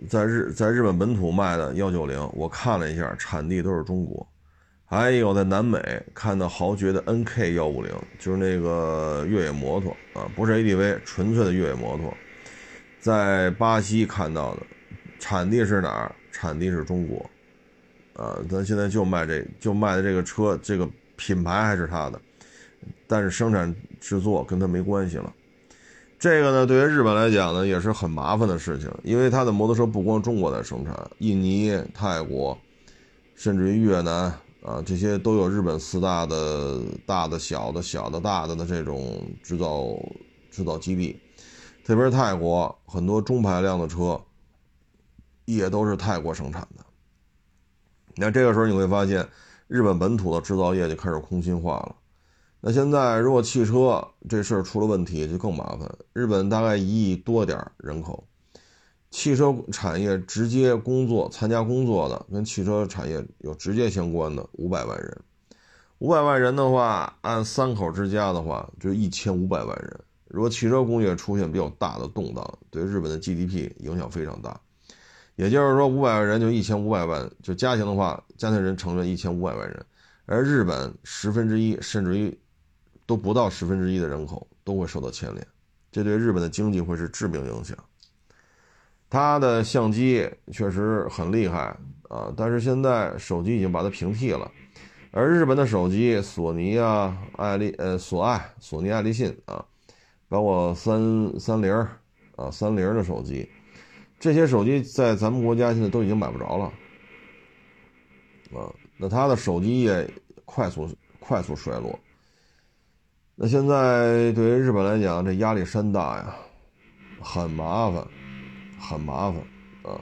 在日在日本本土卖的幺九零，我看了一下，产地都是中国。还有在南美看到豪爵的 NK 幺五零，就是那个越野摩托啊，不是 ADV，纯粹的越野摩托，在巴西看到的，产地是哪儿？产地是中国。啊，咱现在就卖这就卖的这个车，这个品牌还是他的，但是生产制作跟他没关系了。这个呢，对于日本来讲呢，也是很麻烦的事情，因为他的摩托车不光中国在生产，印尼、泰国，甚至于越南啊，这些都有日本四大的大的、小的、小的、大的的这种制造制造基地，特别是泰国，很多中排量的车也都是泰国生产的。那这个时候你会发现，日本本土的制造业就开始空心化了。那现在如果汽车这事儿出了问题，就更麻烦。日本大概一亿多点人口，汽车产业直接工作、参加工作的，跟汽车产业有直接相关的五百万人。五百万人的话，按三口之家的话，就一千五百万人。如果汽车工业出现比较大的动荡，对日本的 GDP 影响非常大。也就是说，五百万人就一千五百万，就家庭的话，家庭人成了一千五百万人，而日本十分之一甚至于都不到十分之一的人口都会受到牵连，这对日本的经济会是致命影响。它的相机确实很厉害啊，但是现在手机已经把它平替了，而日本的手机，索尼啊、爱立呃索爱、索尼爱立信啊，包括三三菱啊、三菱的手机。这些手机在咱们国家现在都已经买不着了，啊，那它的手机业快速快速衰落。那现在对于日本来讲，这压力山大呀，很麻烦，很麻烦啊。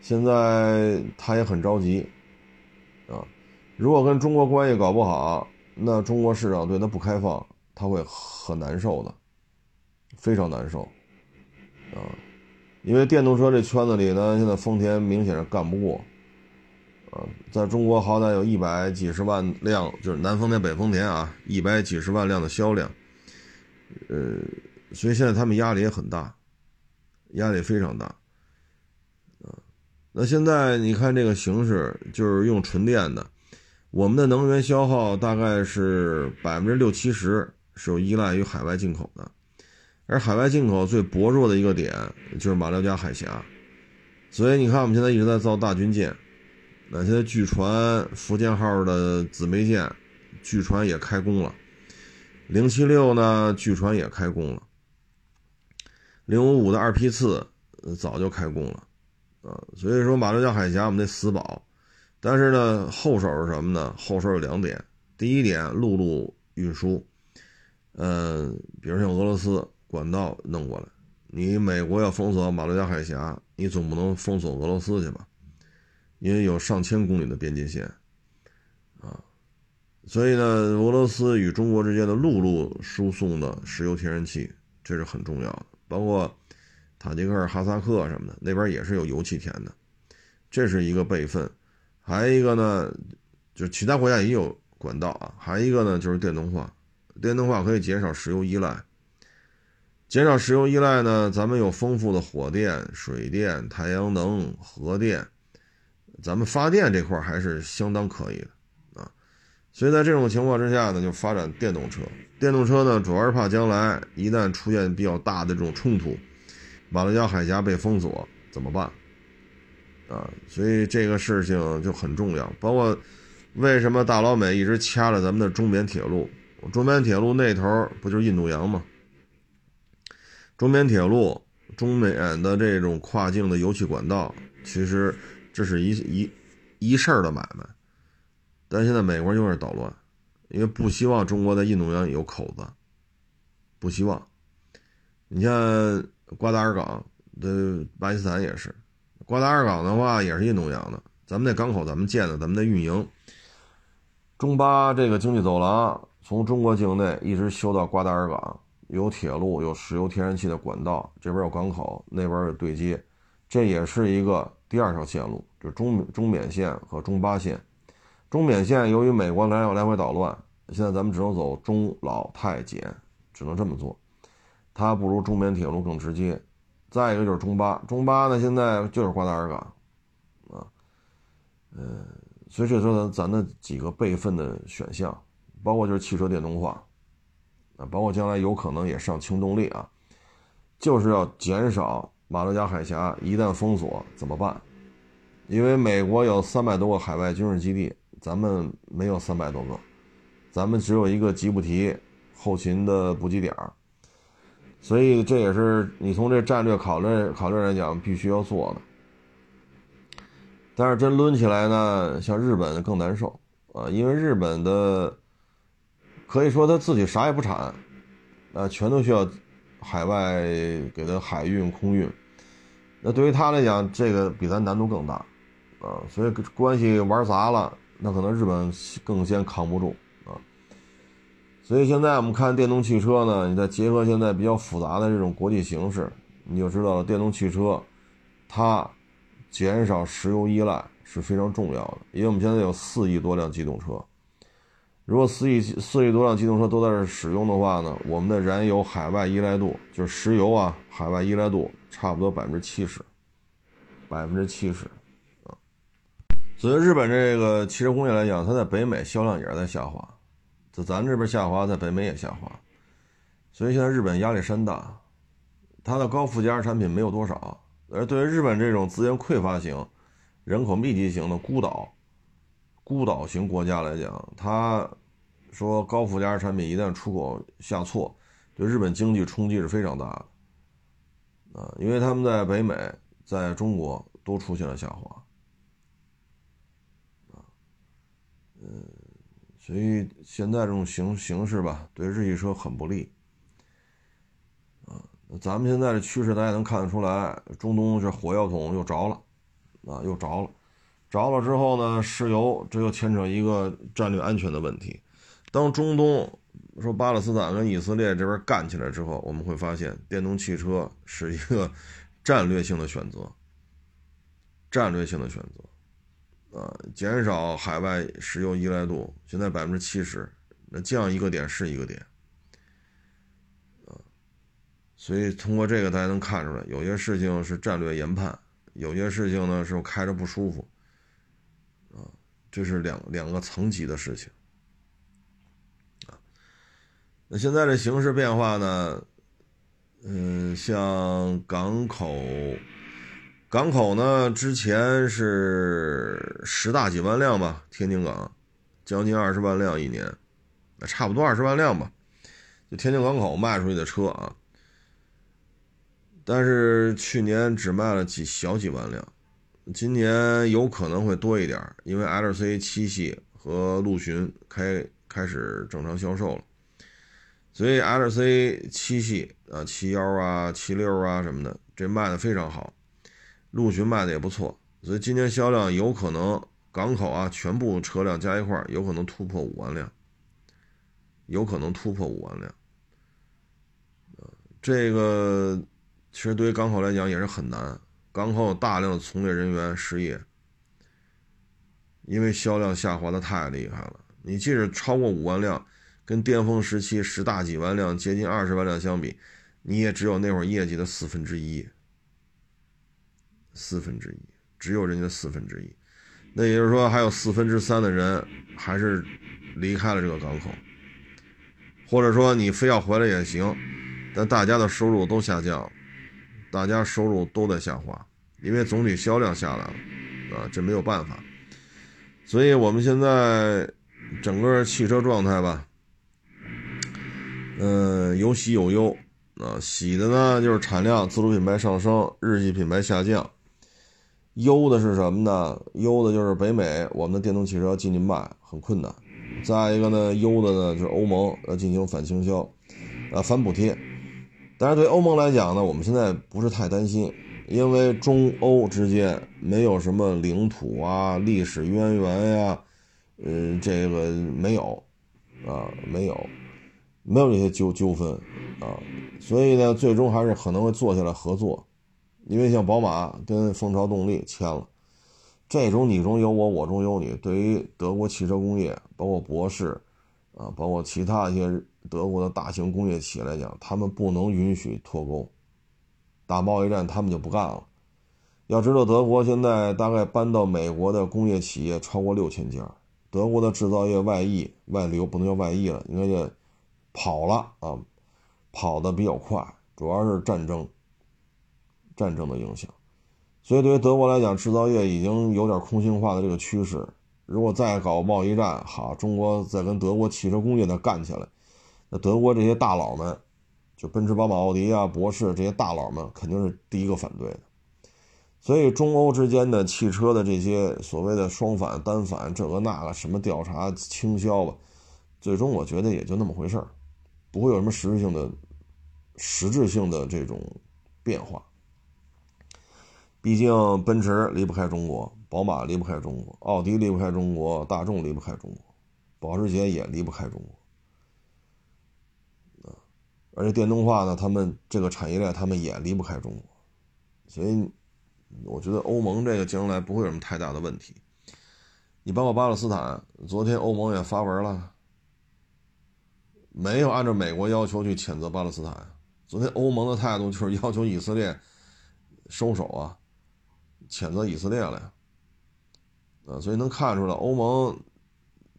现在他也很着急，啊，如果跟中国关系搞不好，那中国市场对他不开放，他会很难受的，非常难受，啊。因为电动车这圈子里呢，现在丰田明显是干不过，在中国好歹有一百几十万辆，就是南丰田、北丰田啊，一百几十万辆的销量，呃，所以现在他们压力也很大，压力非常大，啊，那现在你看这个形势，就是用纯电的，我们的能源消耗大概是百分之六七十是有依赖于海外进口的。而海外进口最薄弱的一个点就是马六甲海峡，所以你看我们现在一直在造大军舰，那现在据传福建号的姊妹舰，据传也开工了，零七六呢据传也开工了，零五五的二批次早就开工了，啊，所以说马六甲海峡我们得死保，但是呢后手是什么呢？后手有两点，第一点陆路运输，嗯，比如像俄罗斯。管道弄过来，你美国要封锁马六甲海峡，你总不能封锁俄罗斯去吧？因为有上千公里的边界线，啊，所以呢，俄罗斯与中国之间的陆路输送的石油、天然气，这是很重要的。包括塔吉克、尔、哈萨克什么的，那边也是有油气田的，这是一个备份。还有一个呢，就其他国家也有管道啊。还有一个呢，就是电动化，电动化可以减少石油依赖。减少石油依赖呢？咱们有丰富的火电、水电、太阳能、核电，咱们发电这块还是相当可以的啊。所以在这种情况之下呢，就发展电动车。电动车呢，主要是怕将来一旦出现比较大的这种冲突，马六甲海峡被封锁怎么办啊？所以这个事情就很重要。包括为什么大老美一直掐着咱们的中缅铁路？中缅铁路那头不就是印度洋吗？中缅铁路、中缅的这种跨境的油气管道，其实这是一一一事儿的买卖。但现在美国就是捣乱，因为不希望中国在印度洋有口子，不希望。你像瓜达尔港的巴基斯坦也是，瓜达尔港的话也是印度洋的，咱们那港口咱们建的，咱们的运营。中巴这个经济走廊从中国境内一直修到瓜达尔港。有铁路，有石油、天然气的管道，这边有港口，那边有对接，这也是一个第二条线路，就是中中缅线和中巴线。中缅线由于美国来来回捣乱，现在咱们只能走中老泰柬，只能这么做。它不如中缅铁路更直接。再一个就是中巴，中巴呢现在就是瓜达尔港，啊，嗯，所以这说咱咱的几个备份的选项，包括就是汽车电动化。啊，包括将来有可能也上轻动力啊，就是要减少马六甲海峡一旦封锁怎么办？因为美国有三百多个海外军事基地，咱们没有三百多个，咱们只有一个吉布提后勤的补给点，所以这也是你从这战略考虑考虑来讲必须要做的。但是真抡起来呢，像日本更难受啊，因为日本的。可以说他自己啥也不产，呃，全都需要海外给他海运、空运。那对于他来讲，这个比咱难度更大，啊，所以关系玩砸了，那可能日本更先扛不住啊。所以现在我们看电动汽车呢，你再结合现在比较复杂的这种国际形势，你就知道了，电动汽车它减少石油依赖是非常重要的，因为我们现在有四亿多辆机动车。如果四亿四亿多辆机动车都在这使用的话呢，我们的燃油海外依赖度就是石油啊，海外依赖度差不多百分之七十，百分之七十啊。所以日本这个汽车工业来讲，它在北美销量也是在下滑，在咱这边下滑，在北美也下滑。所以现在日本压力山大，它的高附加值产品没有多少。而对于日本这种资源匮乏型、人口密集型的孤岛。孤岛型国家来讲，他说高附加值产品一旦出口下挫，对日本经济冲击是非常大的啊，因为他们在北美、在中国都出现了下滑啊，嗯，所以现在这种形形势吧，对日系车很不利啊。咱们现在的趋势，大家能看得出来，中东这火药桶又着了啊，又着了。着了之后呢，石油这又牵扯一个战略安全的问题。当中东说巴勒斯坦跟以色列这边干起来之后，我们会发现电动汽车是一个战略性的选择，战略性的选择，啊，减少海外石油依赖度，现在百分之七十，那降一个点是一个点，啊，所以通过这个大家能看出来，有些事情是战略研判，有些事情呢是开着不舒服。这是两两个层级的事情，啊，那现在这形势变化呢，嗯，像港口，港口呢，之前是十大几万辆吧，天津港，将近二十万辆一年，差不多二十万辆吧，就天津港口卖出去的车啊。但是去年只卖了几小几万辆，今年有可能会多一点，因为 LC 七系和陆巡开开始正常销售了，所以 LC 七系啊七幺啊七六啊什么的，这卖的非常好，陆巡卖的也不错，所以今年销量有可能港口啊全部车辆加一块有可能突破五万辆，有可能突破五万辆，这个。其实对于港口来讲也是很难，港口有大量的从业人员失业，因为销量下滑的太厉害了。你即使超过五万辆，跟巅峰时期十大几万辆、接近二十万辆相比，你也只有那会儿业绩的四分之一，四分之一，只有人家四分之一。那也就是说，还有四分之三的人还是离开了这个港口，或者说你非要回来也行，但大家的收入都下降。大家收入都在下滑，因为总体销量下来了，啊，这没有办法。所以我们现在整个汽车状态吧，嗯，有喜有忧。啊，喜的呢就是产量自主品牌上升，日系品牌下降；忧的是什么呢？忧的就是北美我们的电动汽车进去卖很困难。再一个呢，忧的呢就是欧盟要进行反倾销，啊，反补贴。但是对欧盟来讲呢，我们现在不是太担心，因为中欧之间没有什么领土啊、历史渊源呀，呃，这个没有，啊，没有，没有这些纠纠纷，啊，所以呢，最终还是可能会坐下来合作，因为像宝马跟蜂巢动力签了，这种你中有我，我中有你，对于德国汽车工业，包括博世，啊，包括其他一些。德国的大型工业企业来讲，他们不能允许脱钩，打贸易战他们就不干了。要知道，德国现在大概搬到美国的工业企业超过六千家，德国的制造业外溢、外流不能叫外溢了，应该叫跑了啊，跑的比较快，主要是战争，战争的影响。所以对于德国来讲，制造业已经有点空心化的这个趋势。如果再搞贸易战，哈，中国再跟德国汽车工业再干起来。那德国这些大佬们，就奔驰、宝马、奥迪啊、博士这些大佬们，肯定是第一个反对的。所以中欧之间的汽车的这些所谓的双反、单反，这个那个什么调查倾销吧，最终我觉得也就那么回事儿，不会有什么实质性的、实质性的这种变化。毕竟奔驰离不开中国，宝马离不开中国，奥迪离不开中国，大众离不开中国，保时捷也离不开中国。而且电动化呢，他们这个产业链他们也离不开中国，所以我觉得欧盟这个将来不会有什么太大的问题。你包括巴勒斯坦，昨天欧盟也发文了，没有按照美国要求去谴责巴勒斯坦。昨天欧盟的态度就是要求以色列收手啊，谴责以色列了呀。啊，所以能看出来欧盟。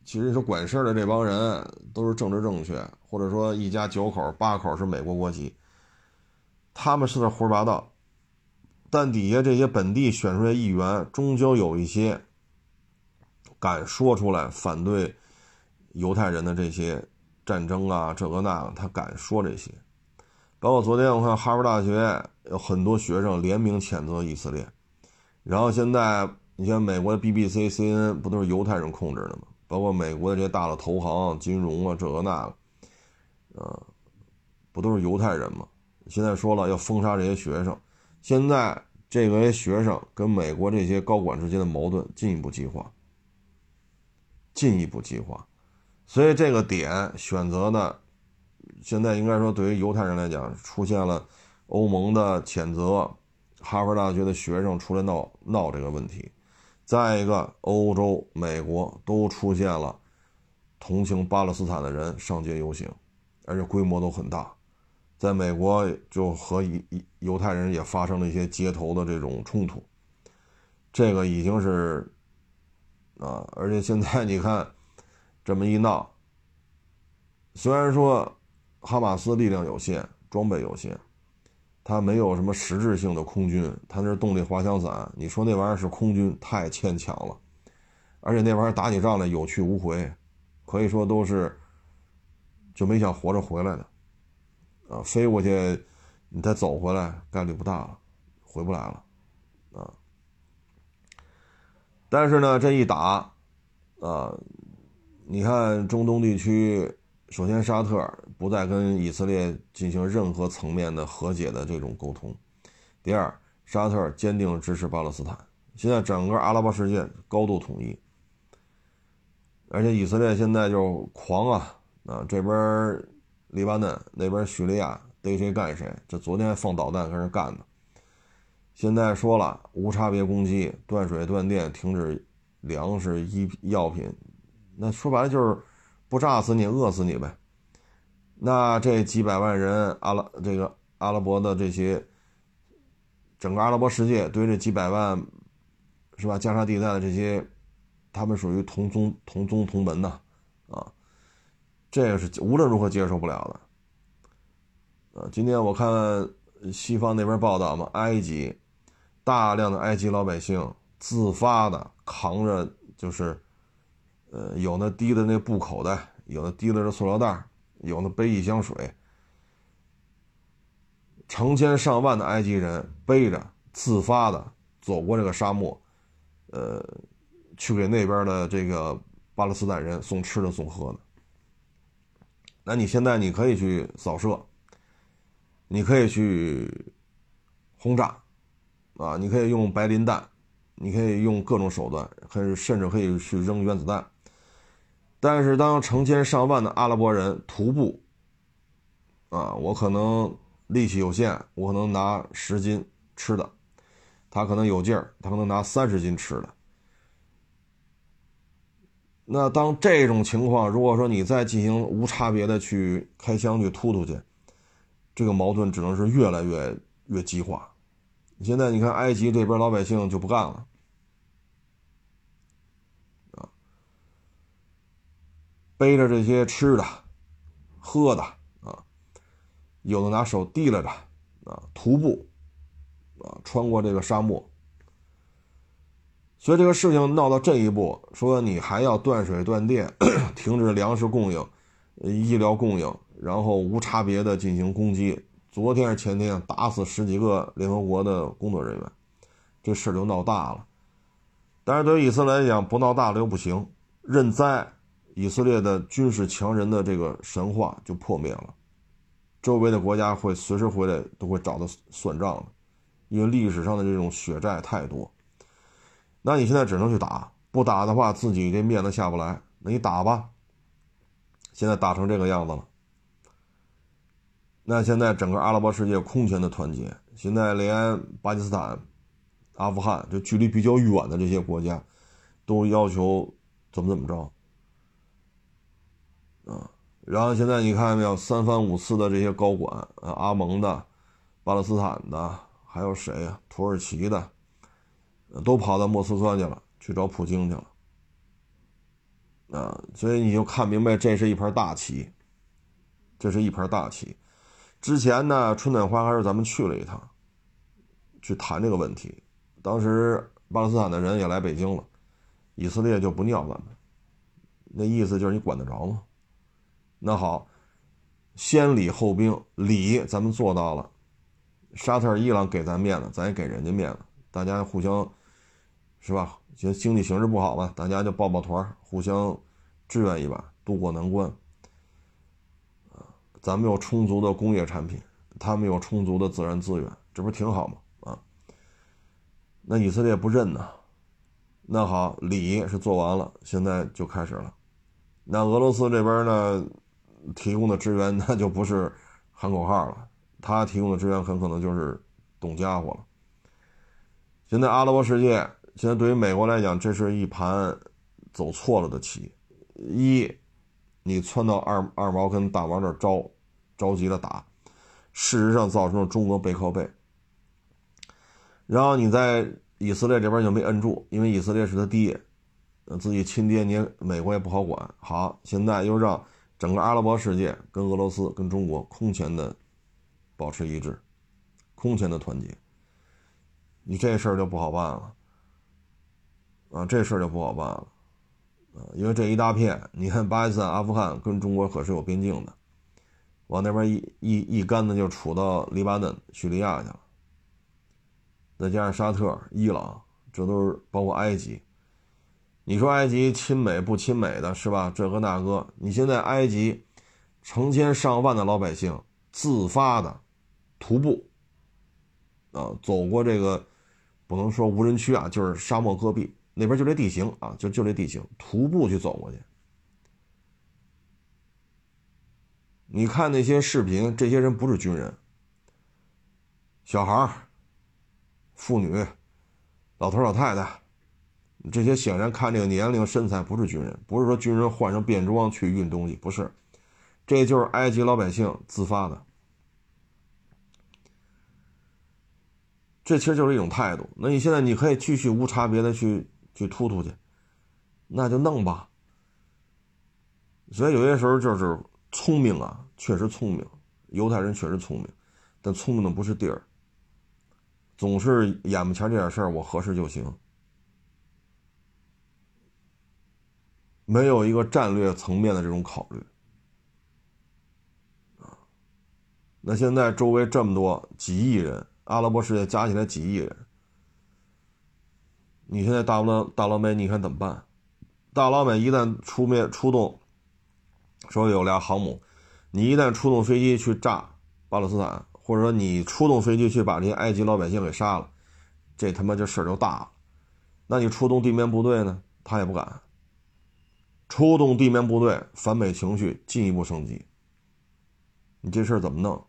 其实说管事的这帮人都是政治正确，或者说一家九口八口是美国国籍，他们是在胡说八道，但底下这些本地选出来议员，终究有一些敢说出来反对犹太人的这些战争啊，这个那个，他敢说这些。包括昨天我看哈佛大学有很多学生联名谴责以色列，然后现在你像美国的 BBC、CNN 不都是犹太人控制的吗？包括美国的这些大的投行、金融啊，这个那个，啊，不都是犹太人吗？现在说了要封杀这些学生，现在这个学生跟美国这些高管之间的矛盾进一步激化，进一步激化，所以这个点选择呢，现在应该说对于犹太人来讲，出现了欧盟的谴责，哈佛大学的学生出来闹闹这个问题。再一个，欧洲、美国都出现了同情巴勒斯坦的人上街游行，而且规模都很大。在美国，就和犹犹太人也发生了一些街头的这种冲突。这个已经是啊，而且现在你看这么一闹，虽然说哈马斯力量有限，装备有限，他没有什么实质性的空军，他那动力滑翔伞。你说那玩意儿是空军，太牵强了。而且那玩意儿打起仗来有去无回，可以说都是就没想活着回来的。啊，飞过去，你再走回来概率不大了，回不来了。啊，但是呢，这一打，啊，你看中东地区。首先，沙特不再跟以色列进行任何层面的和解的这种沟通。第二，沙特坚定支持巴勒斯坦。现在整个阿拉伯世界高度统一，而且以色列现在就狂啊啊！这边黎巴嫩，那边叙利亚，逮谁干谁。这昨天放导弹跟人干的，现在说了无差别攻击，断水断电，停止粮食、医药品。那说白了就是。不炸死你，饿死你呗。那这几百万人，阿拉这个阿拉伯的这些，整个阿拉伯世界对这几百万，是吧？加沙地带的这些，他们属于同宗同宗同门呐，这个是无论如何接受不了的。啊，今天我看西方那边报道嘛，埃及大量的埃及老百姓自发的扛着，就是。呃，有的提的那布口袋，有的提了这塑料袋，有的背一箱水，成千上万的埃及人背着自发的走过这个沙漠，呃，去给那边的这个巴勒斯坦人送吃的送喝的。那你现在你可以去扫射，你可以去轰炸，啊，你可以用白磷弹，你可以用各种手段，甚至甚至可以去扔原子弹。但是，当成千上万的阿拉伯人徒步，啊，我可能力气有限，我可能拿十斤吃的，他可能有劲儿，他可能拿三十斤吃的。那当这种情况，如果说你再进行无差别的去开枪去突突去，这个矛盾只能是越来越越激化。现在你看，埃及这边老百姓就不干了。背着这些吃的、喝的啊，有的拿手提拉着啊，徒步啊，穿过这个沙漠。所以这个事情闹到这一步，说你还要断水断电，停止粮食供应、医疗供应，然后无差别的进行攻击。昨天是前天打死十几个联合国的工作人员，这事就闹大了。但是对于以色列来讲，不闹大了又不行，认栽。以色列的军事强人的这个神话就破灭了，周围的国家会随时回来都会找他算账的，因为历史上的这种血债太多。那你现在只能去打，不打的话自己这面子下不来。那你打吧，现在打成这个样子了。那现在整个阿拉伯世界空前的团结，现在连巴基斯坦、阿富汗就距离比较远的这些国家，都要求怎么怎么着。啊，然后现在你看见没有？三番五次的这些高管，啊，阿盟的、巴勒斯坦的，还有谁呀？土耳其的，都跑到莫斯科去了，去找普京去了。啊，所以你就看明白，这是一盘大棋，这是一盘大棋。之前呢，春暖花开，咱们去了一趟，去谈这个问题。当时巴勒斯坦的人也来北京了，以色列就不尿咱们，那意思就是你管得着吗？那好，先礼后兵，礼咱们做到了。沙特、伊朗给咱面子，咱也给人家面子，大家互相，是吧？经经济形势不好嘛，大家就抱抱团，互相支援一把，渡过难关。啊，咱们有充足的工业产品，他们有充足的自然资源，这不是挺好吗？啊，那以色列不认呢。那好，礼是做完了，现在就开始了。那俄罗斯这边呢？提供的支援 那就不是喊口号了，他提供的支援很可能就是动家伙了。现在阿拉伯世界，现在对于美国来讲，这是一盘走错了的棋。一，你窜到二二毛跟大王这招着急的打，事实上造成了中国背靠背。然后你在以色列这边就没摁住，因为以色列是他爹，自己亲爹，你美国也不好管。好，现在又让。整个阿拉伯世界跟俄罗斯、跟中国空前的保持一致，空前的团结。你这事儿就不好办了，啊，这事儿就不好办了，啊，因为这一大片，你看巴基斯坦、阿富汗跟中国可是有边境的，往那边一一一竿子就杵到黎巴嫩、叙利亚去了，再加上沙特、伊朗，这都是包括埃及。你说埃及亲美不亲美的是吧？这个那个，你现在埃及成千上万的老百姓自发的徒步啊，走过这个不能说无人区啊，就是沙漠戈壁那边就这地形啊，就就这地形，徒步去走过去。你看那些视频，这些人不是军人，小孩妇女、老头老太太。这些显然看这个年龄身材不是军人，不是说军人换上便装去运东西，不是，这就是埃及老百姓自发的，这其实就是一种态度。那你现在你可以继续无差别的去去突突去，那就弄吧。所以有些时候就是聪明啊，确实聪明，犹太人确实聪明，但聪明的不是地儿，总是眼巴前这点事儿我合适就行。没有一个战略层面的这种考虑，那现在周围这么多几亿人，阿拉伯世界加起来几亿人，你现在大老大老美，你看怎么办？大老美一旦出面出动，说有俩航母，你一旦出动飞机去炸巴勒斯坦，或者说你出动飞机去把这些埃及老百姓给杀了，这他妈这事儿就大了。那你出动地面部队呢？他也不敢。出动地面部队，反美情绪进一步升级。你这事儿怎么弄？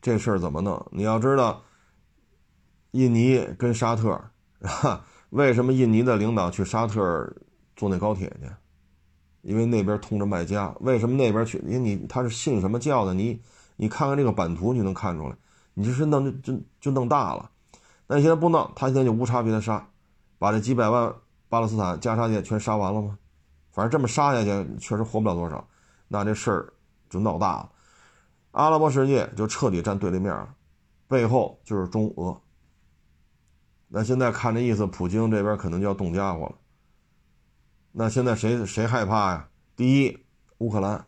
这事儿怎么弄？你要知道，印尼跟沙特，啊，为什么印尼的领导去沙特坐那高铁去？因为那边通着麦加。为什么那边去？因为你他是信什么教的？你你看看这个版图，你能看出来。你这是弄就就就弄大了。那你现在不弄，他现在就无差别的杀，把这几百万。巴勒斯坦加沙界全杀完了吗？反正这么杀下去，确实活不了多少。那这事儿就闹大了，阿拉伯世界就彻底站对立面了，背后就是中俄。那现在看这意思，普京这边可能就要动家伙了。那现在谁谁害怕呀？第一，乌克兰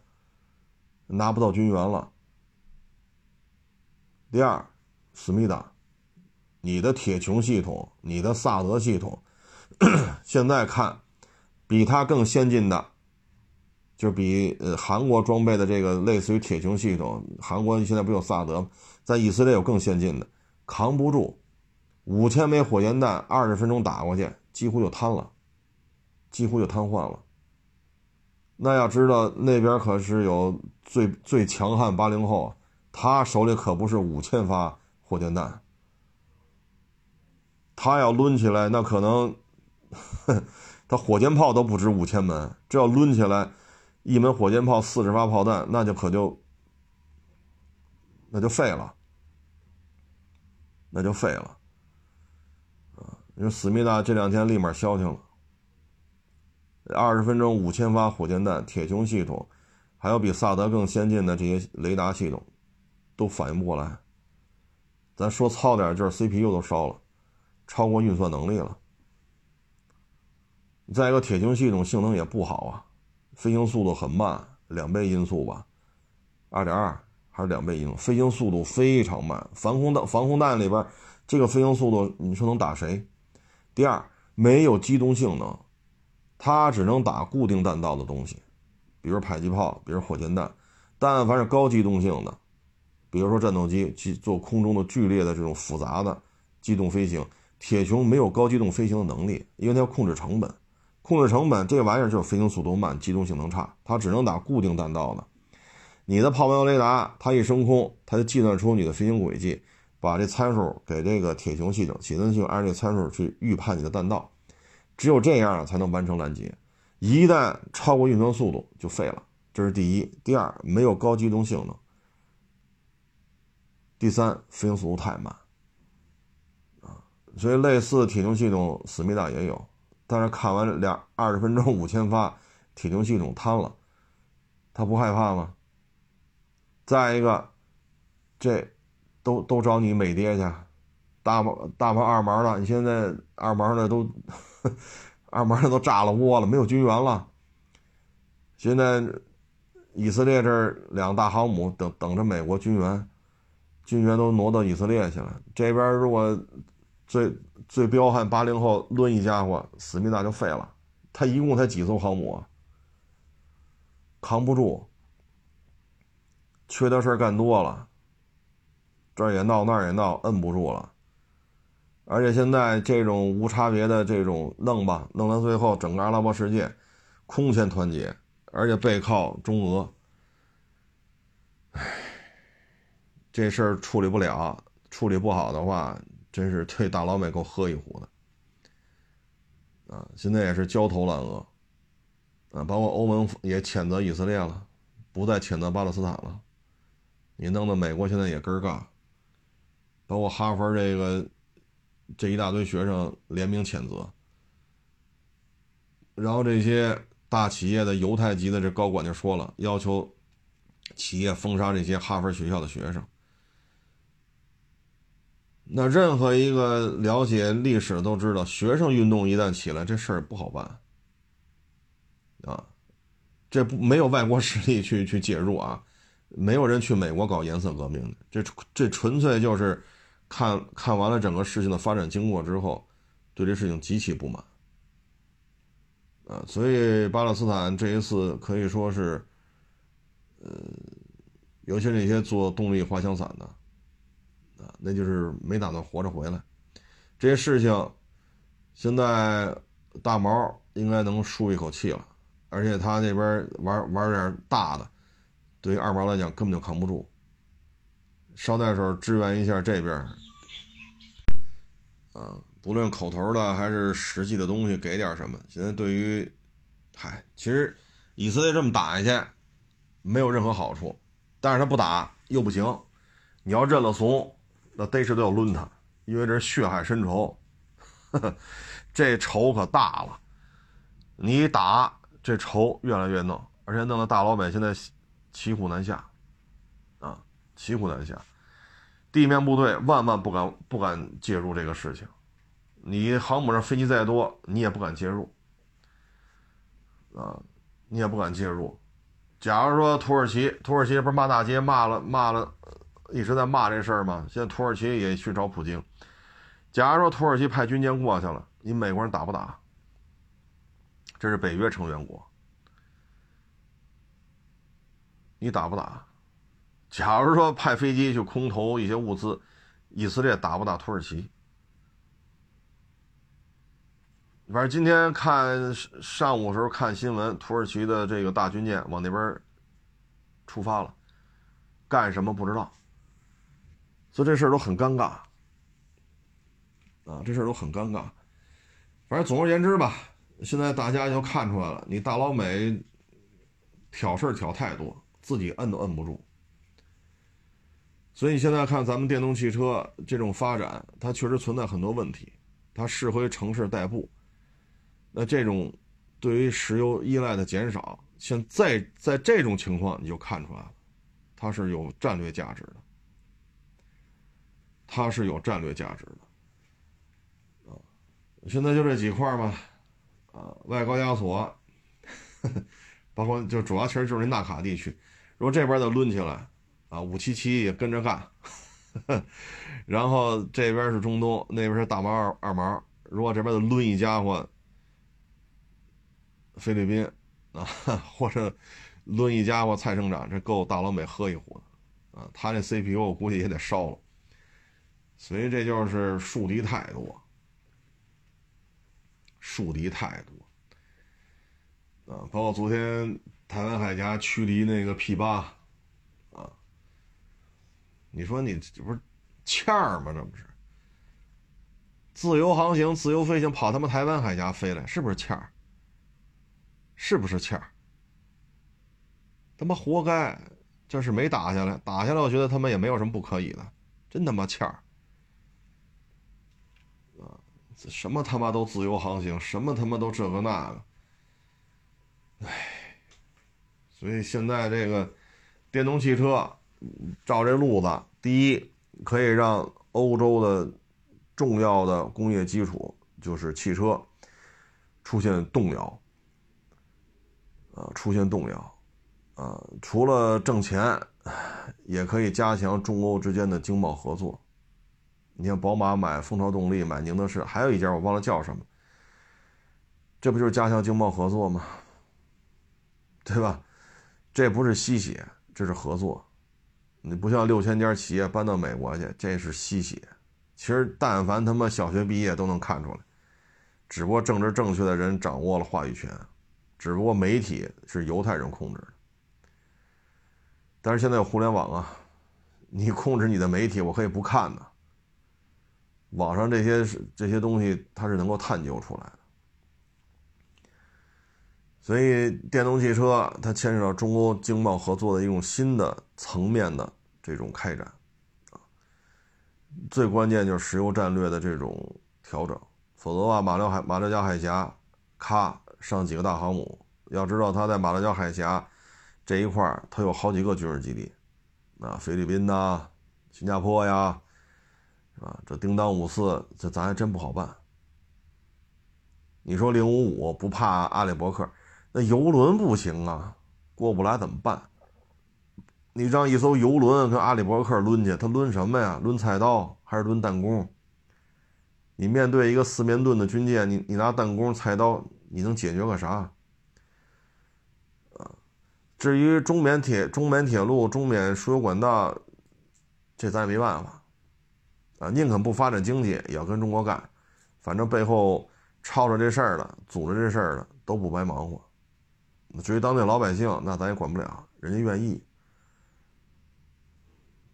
拿不到军援了；第二，思密达，你的铁穹系统，你的萨德系统。现在看，比它更先进的，就比呃韩国装备的这个类似于铁穹系统。韩国现在不有萨德吗？在以色列有更先进的，扛不住，五千枚火箭弹，二十分钟打过去，几乎就瘫了，几乎就瘫痪了。那要知道那边可是有最最强悍八零后，他手里可不是五千发火箭弹，他要抡起来，那可能。他火箭炮都不止五千门，这要抡起来，一门火箭炮四十发炮弹，那就可就那就废了，那就废了你说思密达这两天立马消停了，二十分钟五千发火箭弹，铁穹系统，还有比萨德更先进的这些雷达系统，都反应不过来。咱说糙点，就是 CPU 都烧了，超过运算能力了。再一个，铁穹系统性能也不好啊，飞行速度很慢，两倍音速吧，二点二还是两倍音速，飞行速度非常慢。防空弹防空弹里边，这个飞行速度，你说能打谁？第二，没有机动性能，它只能打固定弹道的东西，比如迫击炮，比如火箭弹。但凡是高机动性的，比如说战斗机去做空中的剧烈的这种复杂的机动飞行，铁穹没有高机动飞行的能力，因为它要控制成本。控制成本，这玩意儿就是飞行速度慢，机动性能差，它只能打固定弹道的。你的炮兵雷达，它一升空，它就计算出你的飞行轨迹，把这参数给这个铁穹系统，铁穹系统按这参数去预判你的弹道，只有这样才能完成拦截。一旦超过运算速度，就废了。这是第一。第二，没有高机动性能。第三，飞行速度太慢。啊，所以类似铁穹系统，思密达也有。但是看完两二十分钟五千发，铁穹系统瘫了，他不害怕吗？再一个，这都都找你美爹去，大毛大毛二毛的，你现在二毛的都 二毛的都炸了窝了，没有军援了。现在以色列这儿两大航母等等着美国军援，军援都挪到以色列去了。这边如果最最彪悍八零后抡一家伙，思密达就废了。他一共才几艘航母啊？扛不住，缺德事干多了，这儿也闹那儿也闹，摁不住了。而且现在这种无差别的这种弄吧，弄到最后，整个阿拉伯世界空前团结，而且背靠中俄。唉，这事儿处理不了，处理不好的话，真是对大老美够喝一壶的。啊，现在也是焦头烂额。啊，包括欧盟也谴责以色列了，不再谴责巴勒斯坦了。你弄得美国现在也根儿尬，包括哈佛这个这一大堆学生联名谴责，然后这些大企业的犹太籍的这高管就说了，要求企业封杀这些哈佛学校的学生。那任何一个了解历史都知道，学生运动一旦起来，这事儿不好办。啊，这不没有外国势力去去介入啊，没有人去美国搞颜色革命的，这这纯粹就是看看完了整个事情的发展经过之后，对这事情极其不满啊，所以巴勒斯坦这一次可以说是，呃，尤其那些做动力滑翔伞的啊，那就是没打算活着回来，这些事情现在大毛应该能舒一口气了。而且他那边玩玩点大的，对于二毛来讲根本就扛不住。捎带手支援一下这边，啊，不论口头的还是实际的东西，给点什么。现在对于，嗨，其实以色列这么打下去，没有任何好处。但是他不打又不行，你要认了怂，那逮谁都要抡他，因为这是血海深仇，这仇可大了。你打。这仇越来越弄，而且弄得大老美现在骑虎难下，啊，骑虎难下，地面部队万万不敢不敢介入这个事情，你航母上飞机再多，你也不敢介入，啊，你也不敢介入。假如说土耳其，土耳其不是骂大街骂了骂了，一直在骂这事儿吗？现在土耳其也去找普京。假如说土耳其派军舰过去了，你美国人打不打？这是北约成员国，你打不打？假如说派飞机去空投一些物资，以色列打不打土耳其？反正今天看上午时候看新闻，土耳其的这个大军舰往那边出发了，干什么不知道。所以这事儿都很尴尬啊，这事儿都很尴尬。反正总而言之吧。现在大家就看出来了，你大老美 挑事儿挑太多，自己摁都摁不住。所以现在看咱们电动汽车这种发展，它确实存在很多问题，它适合于城市代步。那这种对于石油依赖的减少，现在在这种情况你就看出来了，它是有战略价值的，它是有战略价值的。啊，现在就这几块嘛。啊，外高加索，包括就主要其实就是那纳卡地区，如果这边再抡起来，啊，五七七也跟着干，然后这边是中东，那边是大毛二二毛，如果这边的抡一家伙，菲律宾啊，或者抡一家伙蔡省长，这够大老美喝一壶的，啊，他这 CPU 我估计也得烧了，所以这就是树敌太多。树敌太多，啊，包括昨天台湾海峡驱离那个 P 八，你说你这不是欠儿吗？这不是自由航行、自由飞行，跑他妈台湾海峡飞来，是不是欠儿？是不是欠儿？他妈活该！这是没打下来，打下来，我觉得他们也没有什么不可以的，真他妈欠儿。什么他妈都自由航行，什么他妈都这个那个，唉，所以现在这个电动汽车照这路子，第一可以让欧洲的重要的工业基础就是汽车出现动摇，啊，出现动摇，啊，除了挣钱，也可以加强中欧之间的经贸合作。你像宝马买蜂巢动力，买宁德市，还有一家我忘了叫什么，这不就是加强经贸合作吗？对吧？这不是吸血，这是合作。你不像六千家企业搬到美国去，这是吸血。其实但凡他妈小学毕业都能看出来，只不过政治正确的人掌握了话语权，只不过媒体是犹太人控制的。但是现在有互联网啊，你控制你的媒体，我可以不看的。网上这些这些东西，它是能够探究出来的。所以，电动汽车它牵涉到中欧经贸合作的一种新的层面的这种开展，啊，最关键就是石油战略的这种调整，否则的话，马六海马六甲海峡，咔上几个大航母，要知道它在马六甲海峡这一块它有好几个军事基地，啊，菲律宾呐，新加坡呀，啊，这叮当五四，这咱还真不好办。你说零五五不怕阿里伯克？那游轮不行啊，过不来怎么办？你让一艘游轮跟阿里伯克抡去，他抡什么呀？抡菜刀还是抡弹弓？你面对一个四面盾的军舰，你你拿弹弓、菜刀，你能解决个啥？啊，至于中缅铁、中缅铁路、中缅输油管道，这咱也没办法啊，宁肯不发展经济，也要跟中国干。反正背后吵着这事儿的、组织这事儿的，都不白忙活。至于当地老百姓，那咱也管不了，人家愿意，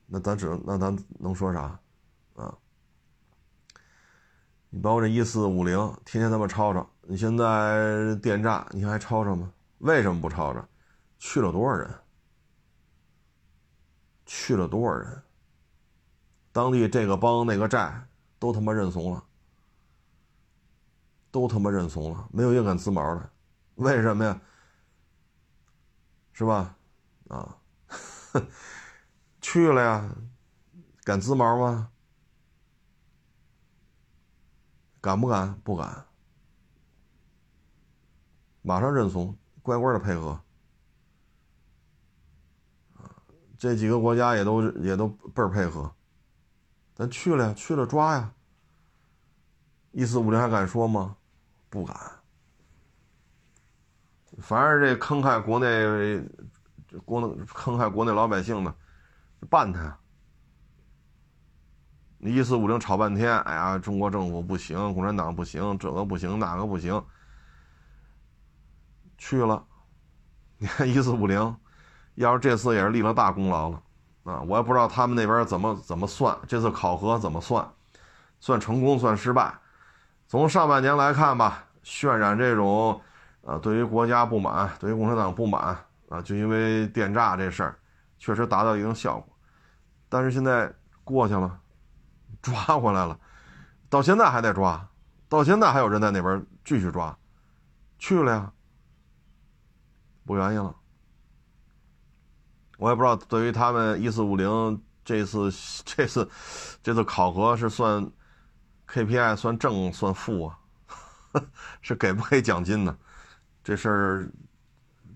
那咱只能那咱能说啥啊？你包括这一四五零，天天他妈吵吵，你现在电诈，你还吵吵吗？为什么不吵吵？去了多少人？去了多少人？当地这个帮那个寨都他妈认怂了，都他妈认怂了，没有一个敢滋毛的，为什么呀？是吧？啊，去了呀，敢滋毛吗？敢不敢？不敢。马上认怂，乖乖的配合。这几个国家也都也都倍儿配合。咱去了呀，去了抓呀。一四五零还敢说吗？不敢。凡是这坑害国内、国内坑害国内老百姓的，办他。你一四五零吵半天，哎呀，中国政府不行，共产党不行，这个不行，那个不行。去了，你 看一四五零，要是这次也是立了大功劳了啊！我也不知道他们那边怎么怎么算，这次考核怎么算，算成功算失败。从上半年来看吧，渲染这种。啊，对于国家不满，对于共产党不满啊，就因为电诈这事儿，确实达到一定效果，但是现在过去了，抓回来了，到现在还在抓，到现在还有人在那边继续抓，去了呀，不愿意了，我也不知道对于他们一四五零这次这次这次考核是算 KPI 算正算负啊，是给不给奖金呢？这事儿，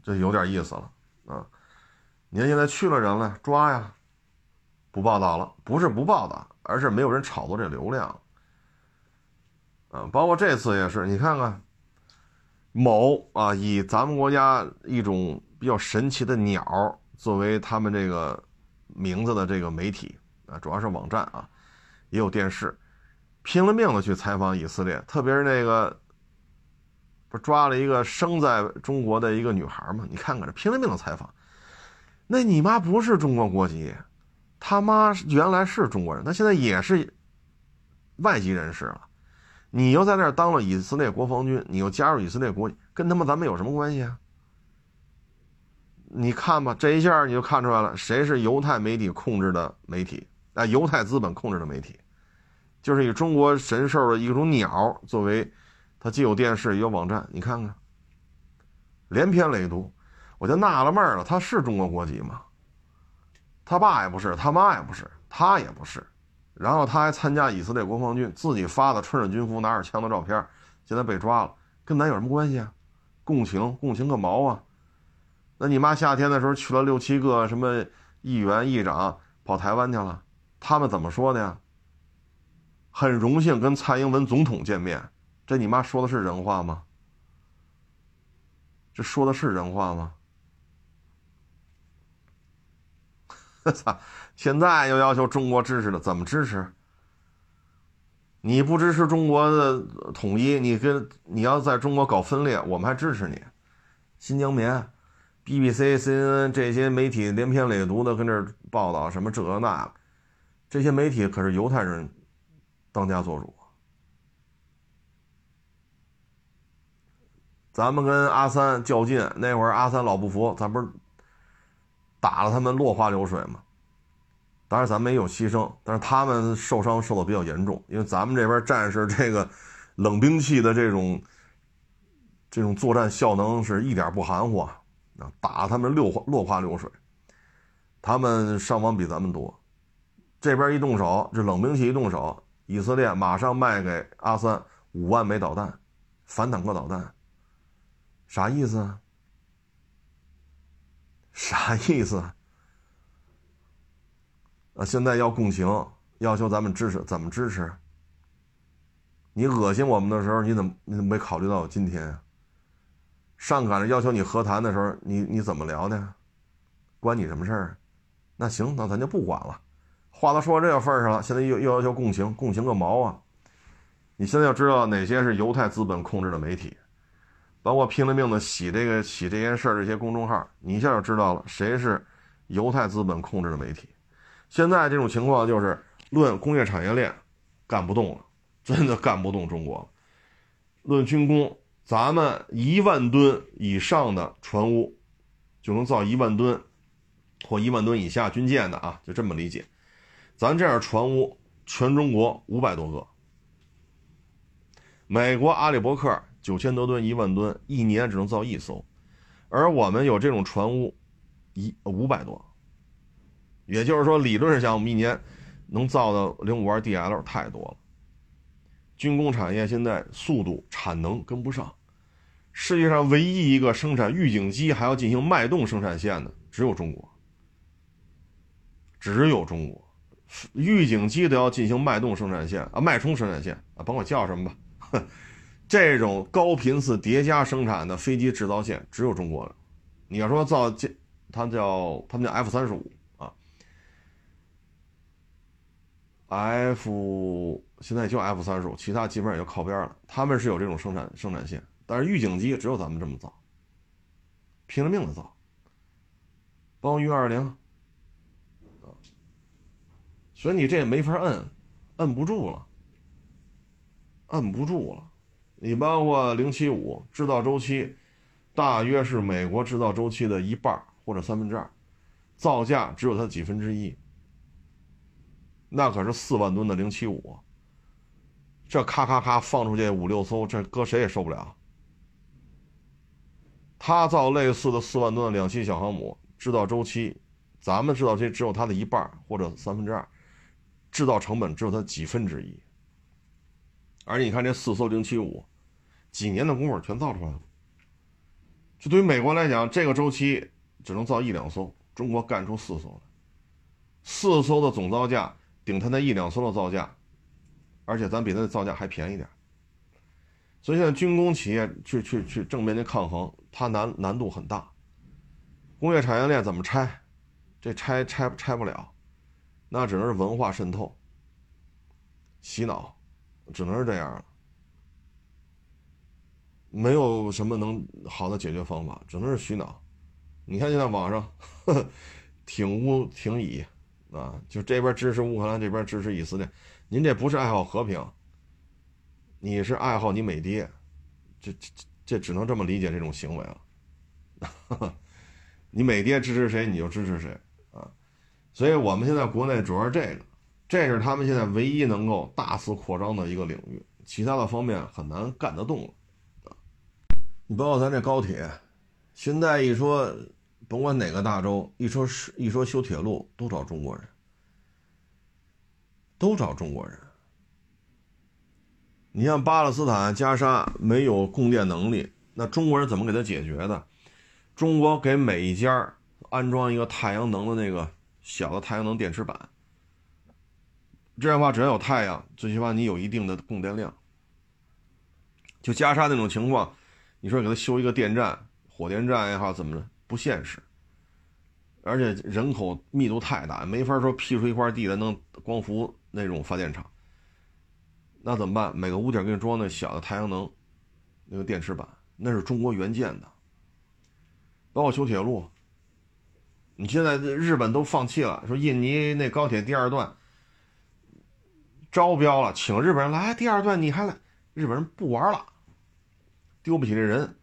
这有点意思了啊！您现在去了人了，抓呀，不报道了，不是不报道，而是没有人炒作这流量啊。包括这次也是，你看看，某啊，以咱们国家一种比较神奇的鸟作为他们这个名字的这个媒体啊，主要是网站啊，也有电视，拼了命的去采访以色列，特别是那个。不是抓了一个生在中国的一个女孩吗？你看看这拼了命的采访，那你妈不是中国国籍，他妈原来是中国人，他现在也是外籍人士了。你又在那儿当了以色列国防军，你又加入以色列国，跟他妈咱们有什么关系啊？你看吧，这一下你就看出来了，谁是犹太媒体控制的媒体啊？犹太资本控制的媒体，就是以中国神兽的一种鸟作为。他既有电视也有网站，你看看，连篇累牍，我就纳了闷了，他是中国国籍吗？他爸也不是，他妈也不是，他也不是，然后他还参加以色列国防军，自己发的穿着军服拿着枪的照片，现在被抓了，跟咱有什么关系啊？共情共情个毛啊！那你妈夏天的时候去了六七个什么议员、议长跑台湾去了，他们怎么说的呀？很荣幸跟蔡英文总统见面，这你妈说的是人话吗？这说的是人话吗？操！现在又要求中国支持了，怎么支持？你不支持中国的统一，你跟你要在中国搞分裂，我们还支持你。新疆棉、BBC、CNN 这些媒体连篇累牍的跟这报道什么这那，这些媒体可是犹太人当家做主。咱们跟阿三较劲那会儿，阿三老不服，咱不是打了他们落花流水吗？当然，咱们也有牺牲，但是他们受伤受的比较严重，因为咱们这边战士这个冷兵器的这种这种作战效能是一点不含糊啊，打他们六花落花流水，他们伤亡比咱们多。这边一动手，这冷兵器一动手，以色列马上卖给阿三五万枚导弹，反坦克导弹，啥意思？啊？啥意思？啊！现在要共情，要求咱们支持，怎么支持？你恶心我们的时候，你怎么你怎么没考虑到今天呀？上赶着要求你和谈的时候，你你怎么聊的？关你什么事儿？那行，那咱就不管了。话都说到这个份儿上了，现在又又要求共情，共情个毛啊！你现在要知道哪些是犹太资本控制的媒体，包括拼了命的洗这个洗这件事儿这些公众号，你一下就知道了谁是犹太资本控制的媒体。现在这种情况就是，论工业产业链，干不动了，真的干不动中国了。论军工，咱们一万吨以上的船坞，就能造一万吨，或一万吨以下军舰的啊，就这么理解。咱这样船坞，全中国五百多个。美国阿里伯克九千多吨、一万吨，一年只能造一艘，而我们有这种船坞，一五百多。也就是说，理论上讲我们一年能造的零五二 DL 太多了。军工产业现在速度产能跟不上，世界上唯一一个生产预警机还要进行脉动生产线的只有中国，只有中国，预警机都要进行脉动生产线啊，脉冲生产线啊，甭管叫什么吧，这种高频次叠加生产的飞机制造线只有中国了。你要说造这，它叫他们叫 F 三十五啊。F 现在就 F 三十五，其他基本上也就靠边了。他们是有这种生产生产线，但是预警机只有咱们这么造，拼了命的造，包括运二零，所以你这也没法摁，摁不住了，摁不住了。你包括零七五制造周期，大约是美国制造周期的一半或者三分之二，造价只有它几分之一。那可是四万吨的零七五，这咔咔咔放出去五六艘，这搁谁也受不了。他造类似的四万吨的两栖小航母，制造周期，咱们制造这只有它的一半或者三分之二，制造成本只有它几分之一。而且你看这四艘零七五，几年的功夫全造出来了。就对于美国来讲，这个周期只能造一两艘，中国干出四艘来，四艘的总造价。顶他那一两艘的造价，而且咱比他的造价还便宜点所以现在军工企业去去去正面的抗衡，它难难度很大。工业产业链怎么拆？这拆拆拆不了，那只能是文化渗透、洗脑，只能是这样了。没有什么能好的解决方法，只能是洗脑。你看现在网上，呵呵挺乌挺乙。啊，就这边支持乌克兰，这边支持以色列，您这不是爱好和平，你是爱好你美爹，这这这只能这么理解这种行为了。你美爹支持谁，你就支持谁啊。所以我们现在国内主要是这个，这是他们现在唯一能够大肆扩张的一个领域，其他的方面很难干得动了。你包括咱这高铁，现在一说甭管哪个大洲，一说是一说修铁路，都找中国人，都找中国人。你像巴勒斯坦加沙没有供电能力，那中国人怎么给他解决的？中国给每一家安装一个太阳能的那个小的太阳能电池板，这样的话，只要有太阳，最起码你有一定的供电量。就加沙那种情况，你说给他修一个电站、火电站也好，怎么着不现实？而且人口密度太大，没法说辟出一块地来能光伏那种发电厂。那怎么办？每个屋顶给你装那小的太阳能那个电池板，那是中国原建的。包括修铁路，你现在日本都放弃了，说印尼那高铁第二段招标了，请日本人来第二段，你还来？日本人不玩了，丢不起这人，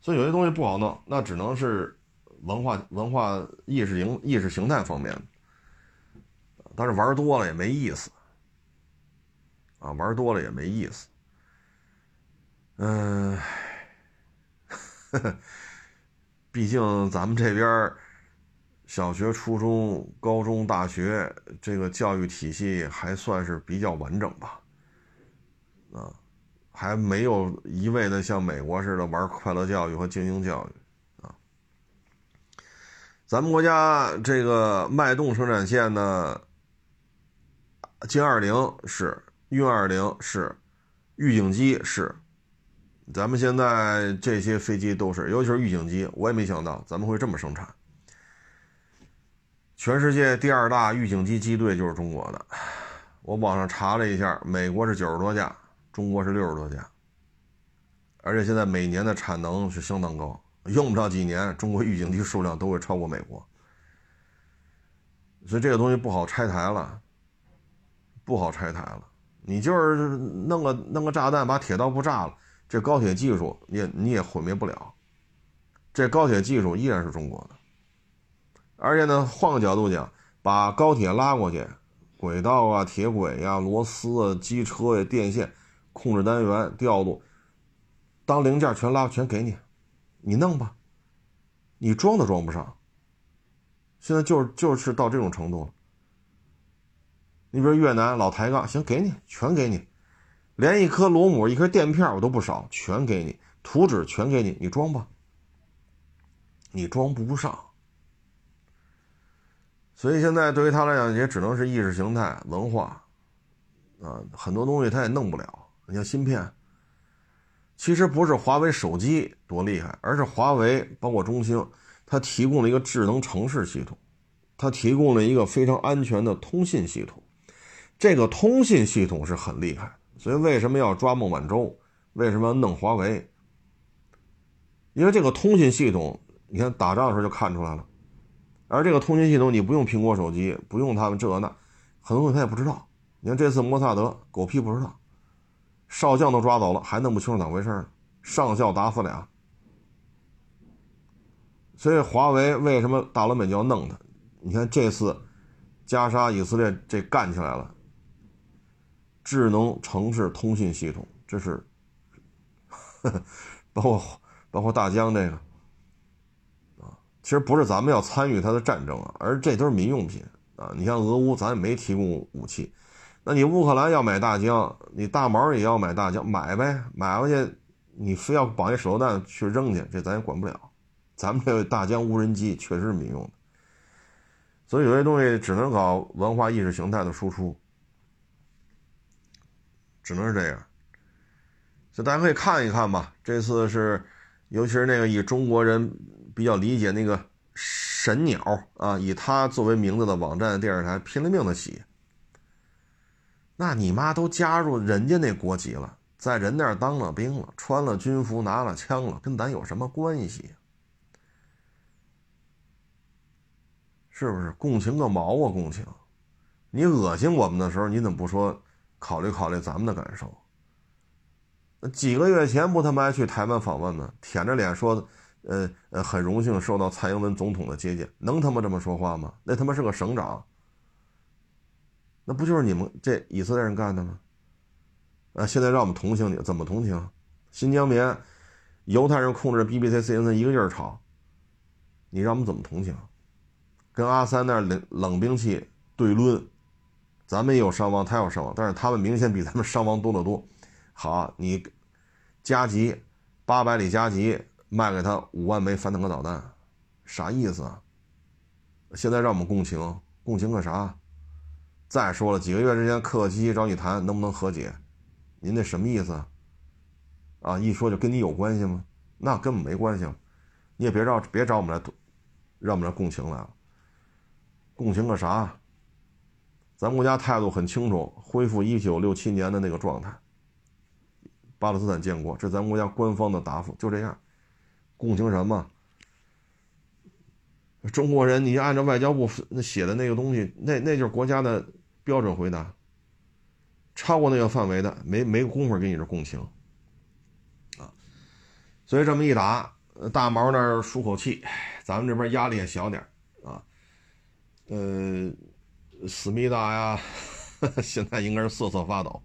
所以有些东西不好弄，那只能是文化文化意识形意识形态方面，但是玩多了也没意思。啊，玩多了也没意思。嗯，毕竟咱们这边小学、初中、高中、大学这个教育体系还算是比较完整吧。啊，还没有一味的像美国似的玩快乐教育和精英教育啊。咱们国家这个脉动生产线呢，歼二零是。运二零是，预警机是，咱们现在这些飞机都是，尤其是预警机，我也没想到咱们会这么生产。全世界第二大预警机机队就是中国的，我网上查了一下，美国是九十多架，中国是六十多架，而且现在每年的产能是相当高，用不了几年，中国预警机数量都会超过美国，所以这个东西不好拆台了，不好拆台了。你就是弄个弄个炸弹把铁道部炸了，这高铁技术你也你也毁灭不了，这高铁技术依然是中国的。而且呢，换个角度讲，把高铁拉过去，轨道啊、铁轨呀、螺丝啊、机车呀、电线、控制单元、调度，当零件全拉全给你，你弄吧，你装都装不上。现在就是就是到这种程度了。你比如越南老抬杠，行，给你，全给你，连一颗螺母、一颗垫片我都不少，全给你，图纸全给你，你装吧。你装不上，所以现在对于他来讲，也只能是意识形态、文化，啊，很多东西他也弄不了。你像芯片，其实不是华为手机多厉害，而是华为包括中兴，它提供了一个智能城市系统，它提供了一个非常安全的通信系统。这个通信系统是很厉害，所以为什么要抓孟晚舟？为什么要弄华为？因为这个通信系统，你看打仗的时候就看出来了。而这个通信系统，你不用苹果手机，不用他们这那，很多东西他也不知道。你看这次摩萨德，狗屁不知道，少将都抓走了，还弄不清楚咋回事呢？上校打死俩。所以华为为什么大老美就要弄他？你看这次加沙以色列这干起来了。智能城市通信系统，这是 包括包括大疆这个，其实不是咱们要参与它的战争啊，而这都是民用品啊。你像俄乌，咱也没提供武器，那你乌克兰要买大疆，你大毛也要买大疆，买呗，买回去你非要绑一手榴弹去扔去，这咱也管不了。咱们这个大疆无人机确实是民用的，所以有些东西只能搞文化意识形态的输出。只能是这样，所以大家可以看一看吧。这次是，尤其是那个以中国人比较理解那个神鸟啊，以他作为名字的网站电视台拼了命的洗。那你妈都加入人家那国籍了，在人那儿当了兵了，穿了军服，拿了枪了，跟咱有什么关系？是不是共情个毛啊？共情！你恶心我们的时候，你怎么不说？考虑考虑咱们的感受。几个月前不他妈还去台湾访问呢，舔着脸说，呃呃，很荣幸受到蔡英文总统的接见，能他妈这么说话吗？那他妈是个省长，那不就是你们这以色列人干的吗？啊，现在让我们同情你，怎么同情？新疆棉，犹太人控制 BBC、CNN 一个劲儿吵，你让我们怎么同情？跟阿三那冷冷兵器对抡，咱们也有伤亡，他有伤亡，但是他们明显比咱们伤亡多得多。好，你加急八百里加急卖给他五万枚反坦克导弹，啥意思啊？现在让我们共情，共情个啥？再说了，几个月之前客客气气找你谈能不能和解，您那什么意思？啊，一说就跟你有关系吗？那根本没关系，你也别找别找我们来，让我们来共情来了。共情个啥？咱国家态度很清楚，恢复一九六七年的那个状态。巴勒斯坦建国，这咱国家官方的答复，就这样。共情什么？中国人，你按照外交部那写的那个东西，那那就是国家的标准回答。超过那个范围的，没没工夫给你这共情。啊，所以这么一打，大毛那儿舒口气，咱们这边压力也小点啊。呃，思密达呀，现在应该是瑟瑟发抖，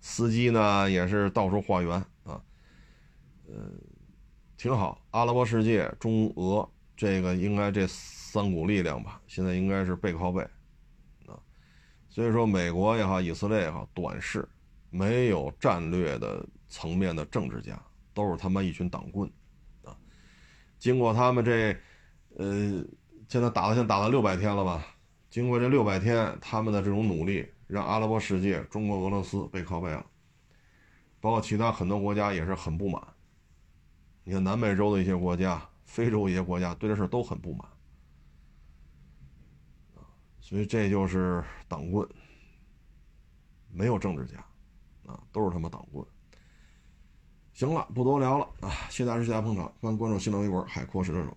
司机呢也是到处化缘啊。呃，挺好，阿拉伯世界、中俄。这个应该这三股力量吧，现在应该是背靠背，啊，所以说美国也好，以色列也好，短视，没有战略的层面的政治家，都是他妈一群党棍，啊，经过他们这，呃，现在打了，现在打了六百天了吧？经过这六百天，他们的这种努力，让阿拉伯世界、中国、俄罗斯背靠背了，包括其他很多国家也是很不满。你看南美洲的一些国家。非洲一些国家对这事都很不满，所以这就是党棍，没有政治家，啊，都是他妈党棍。行了，不多聊了啊！谢谢大家，捧场，欢迎关注新浪微博“海阔石车手”。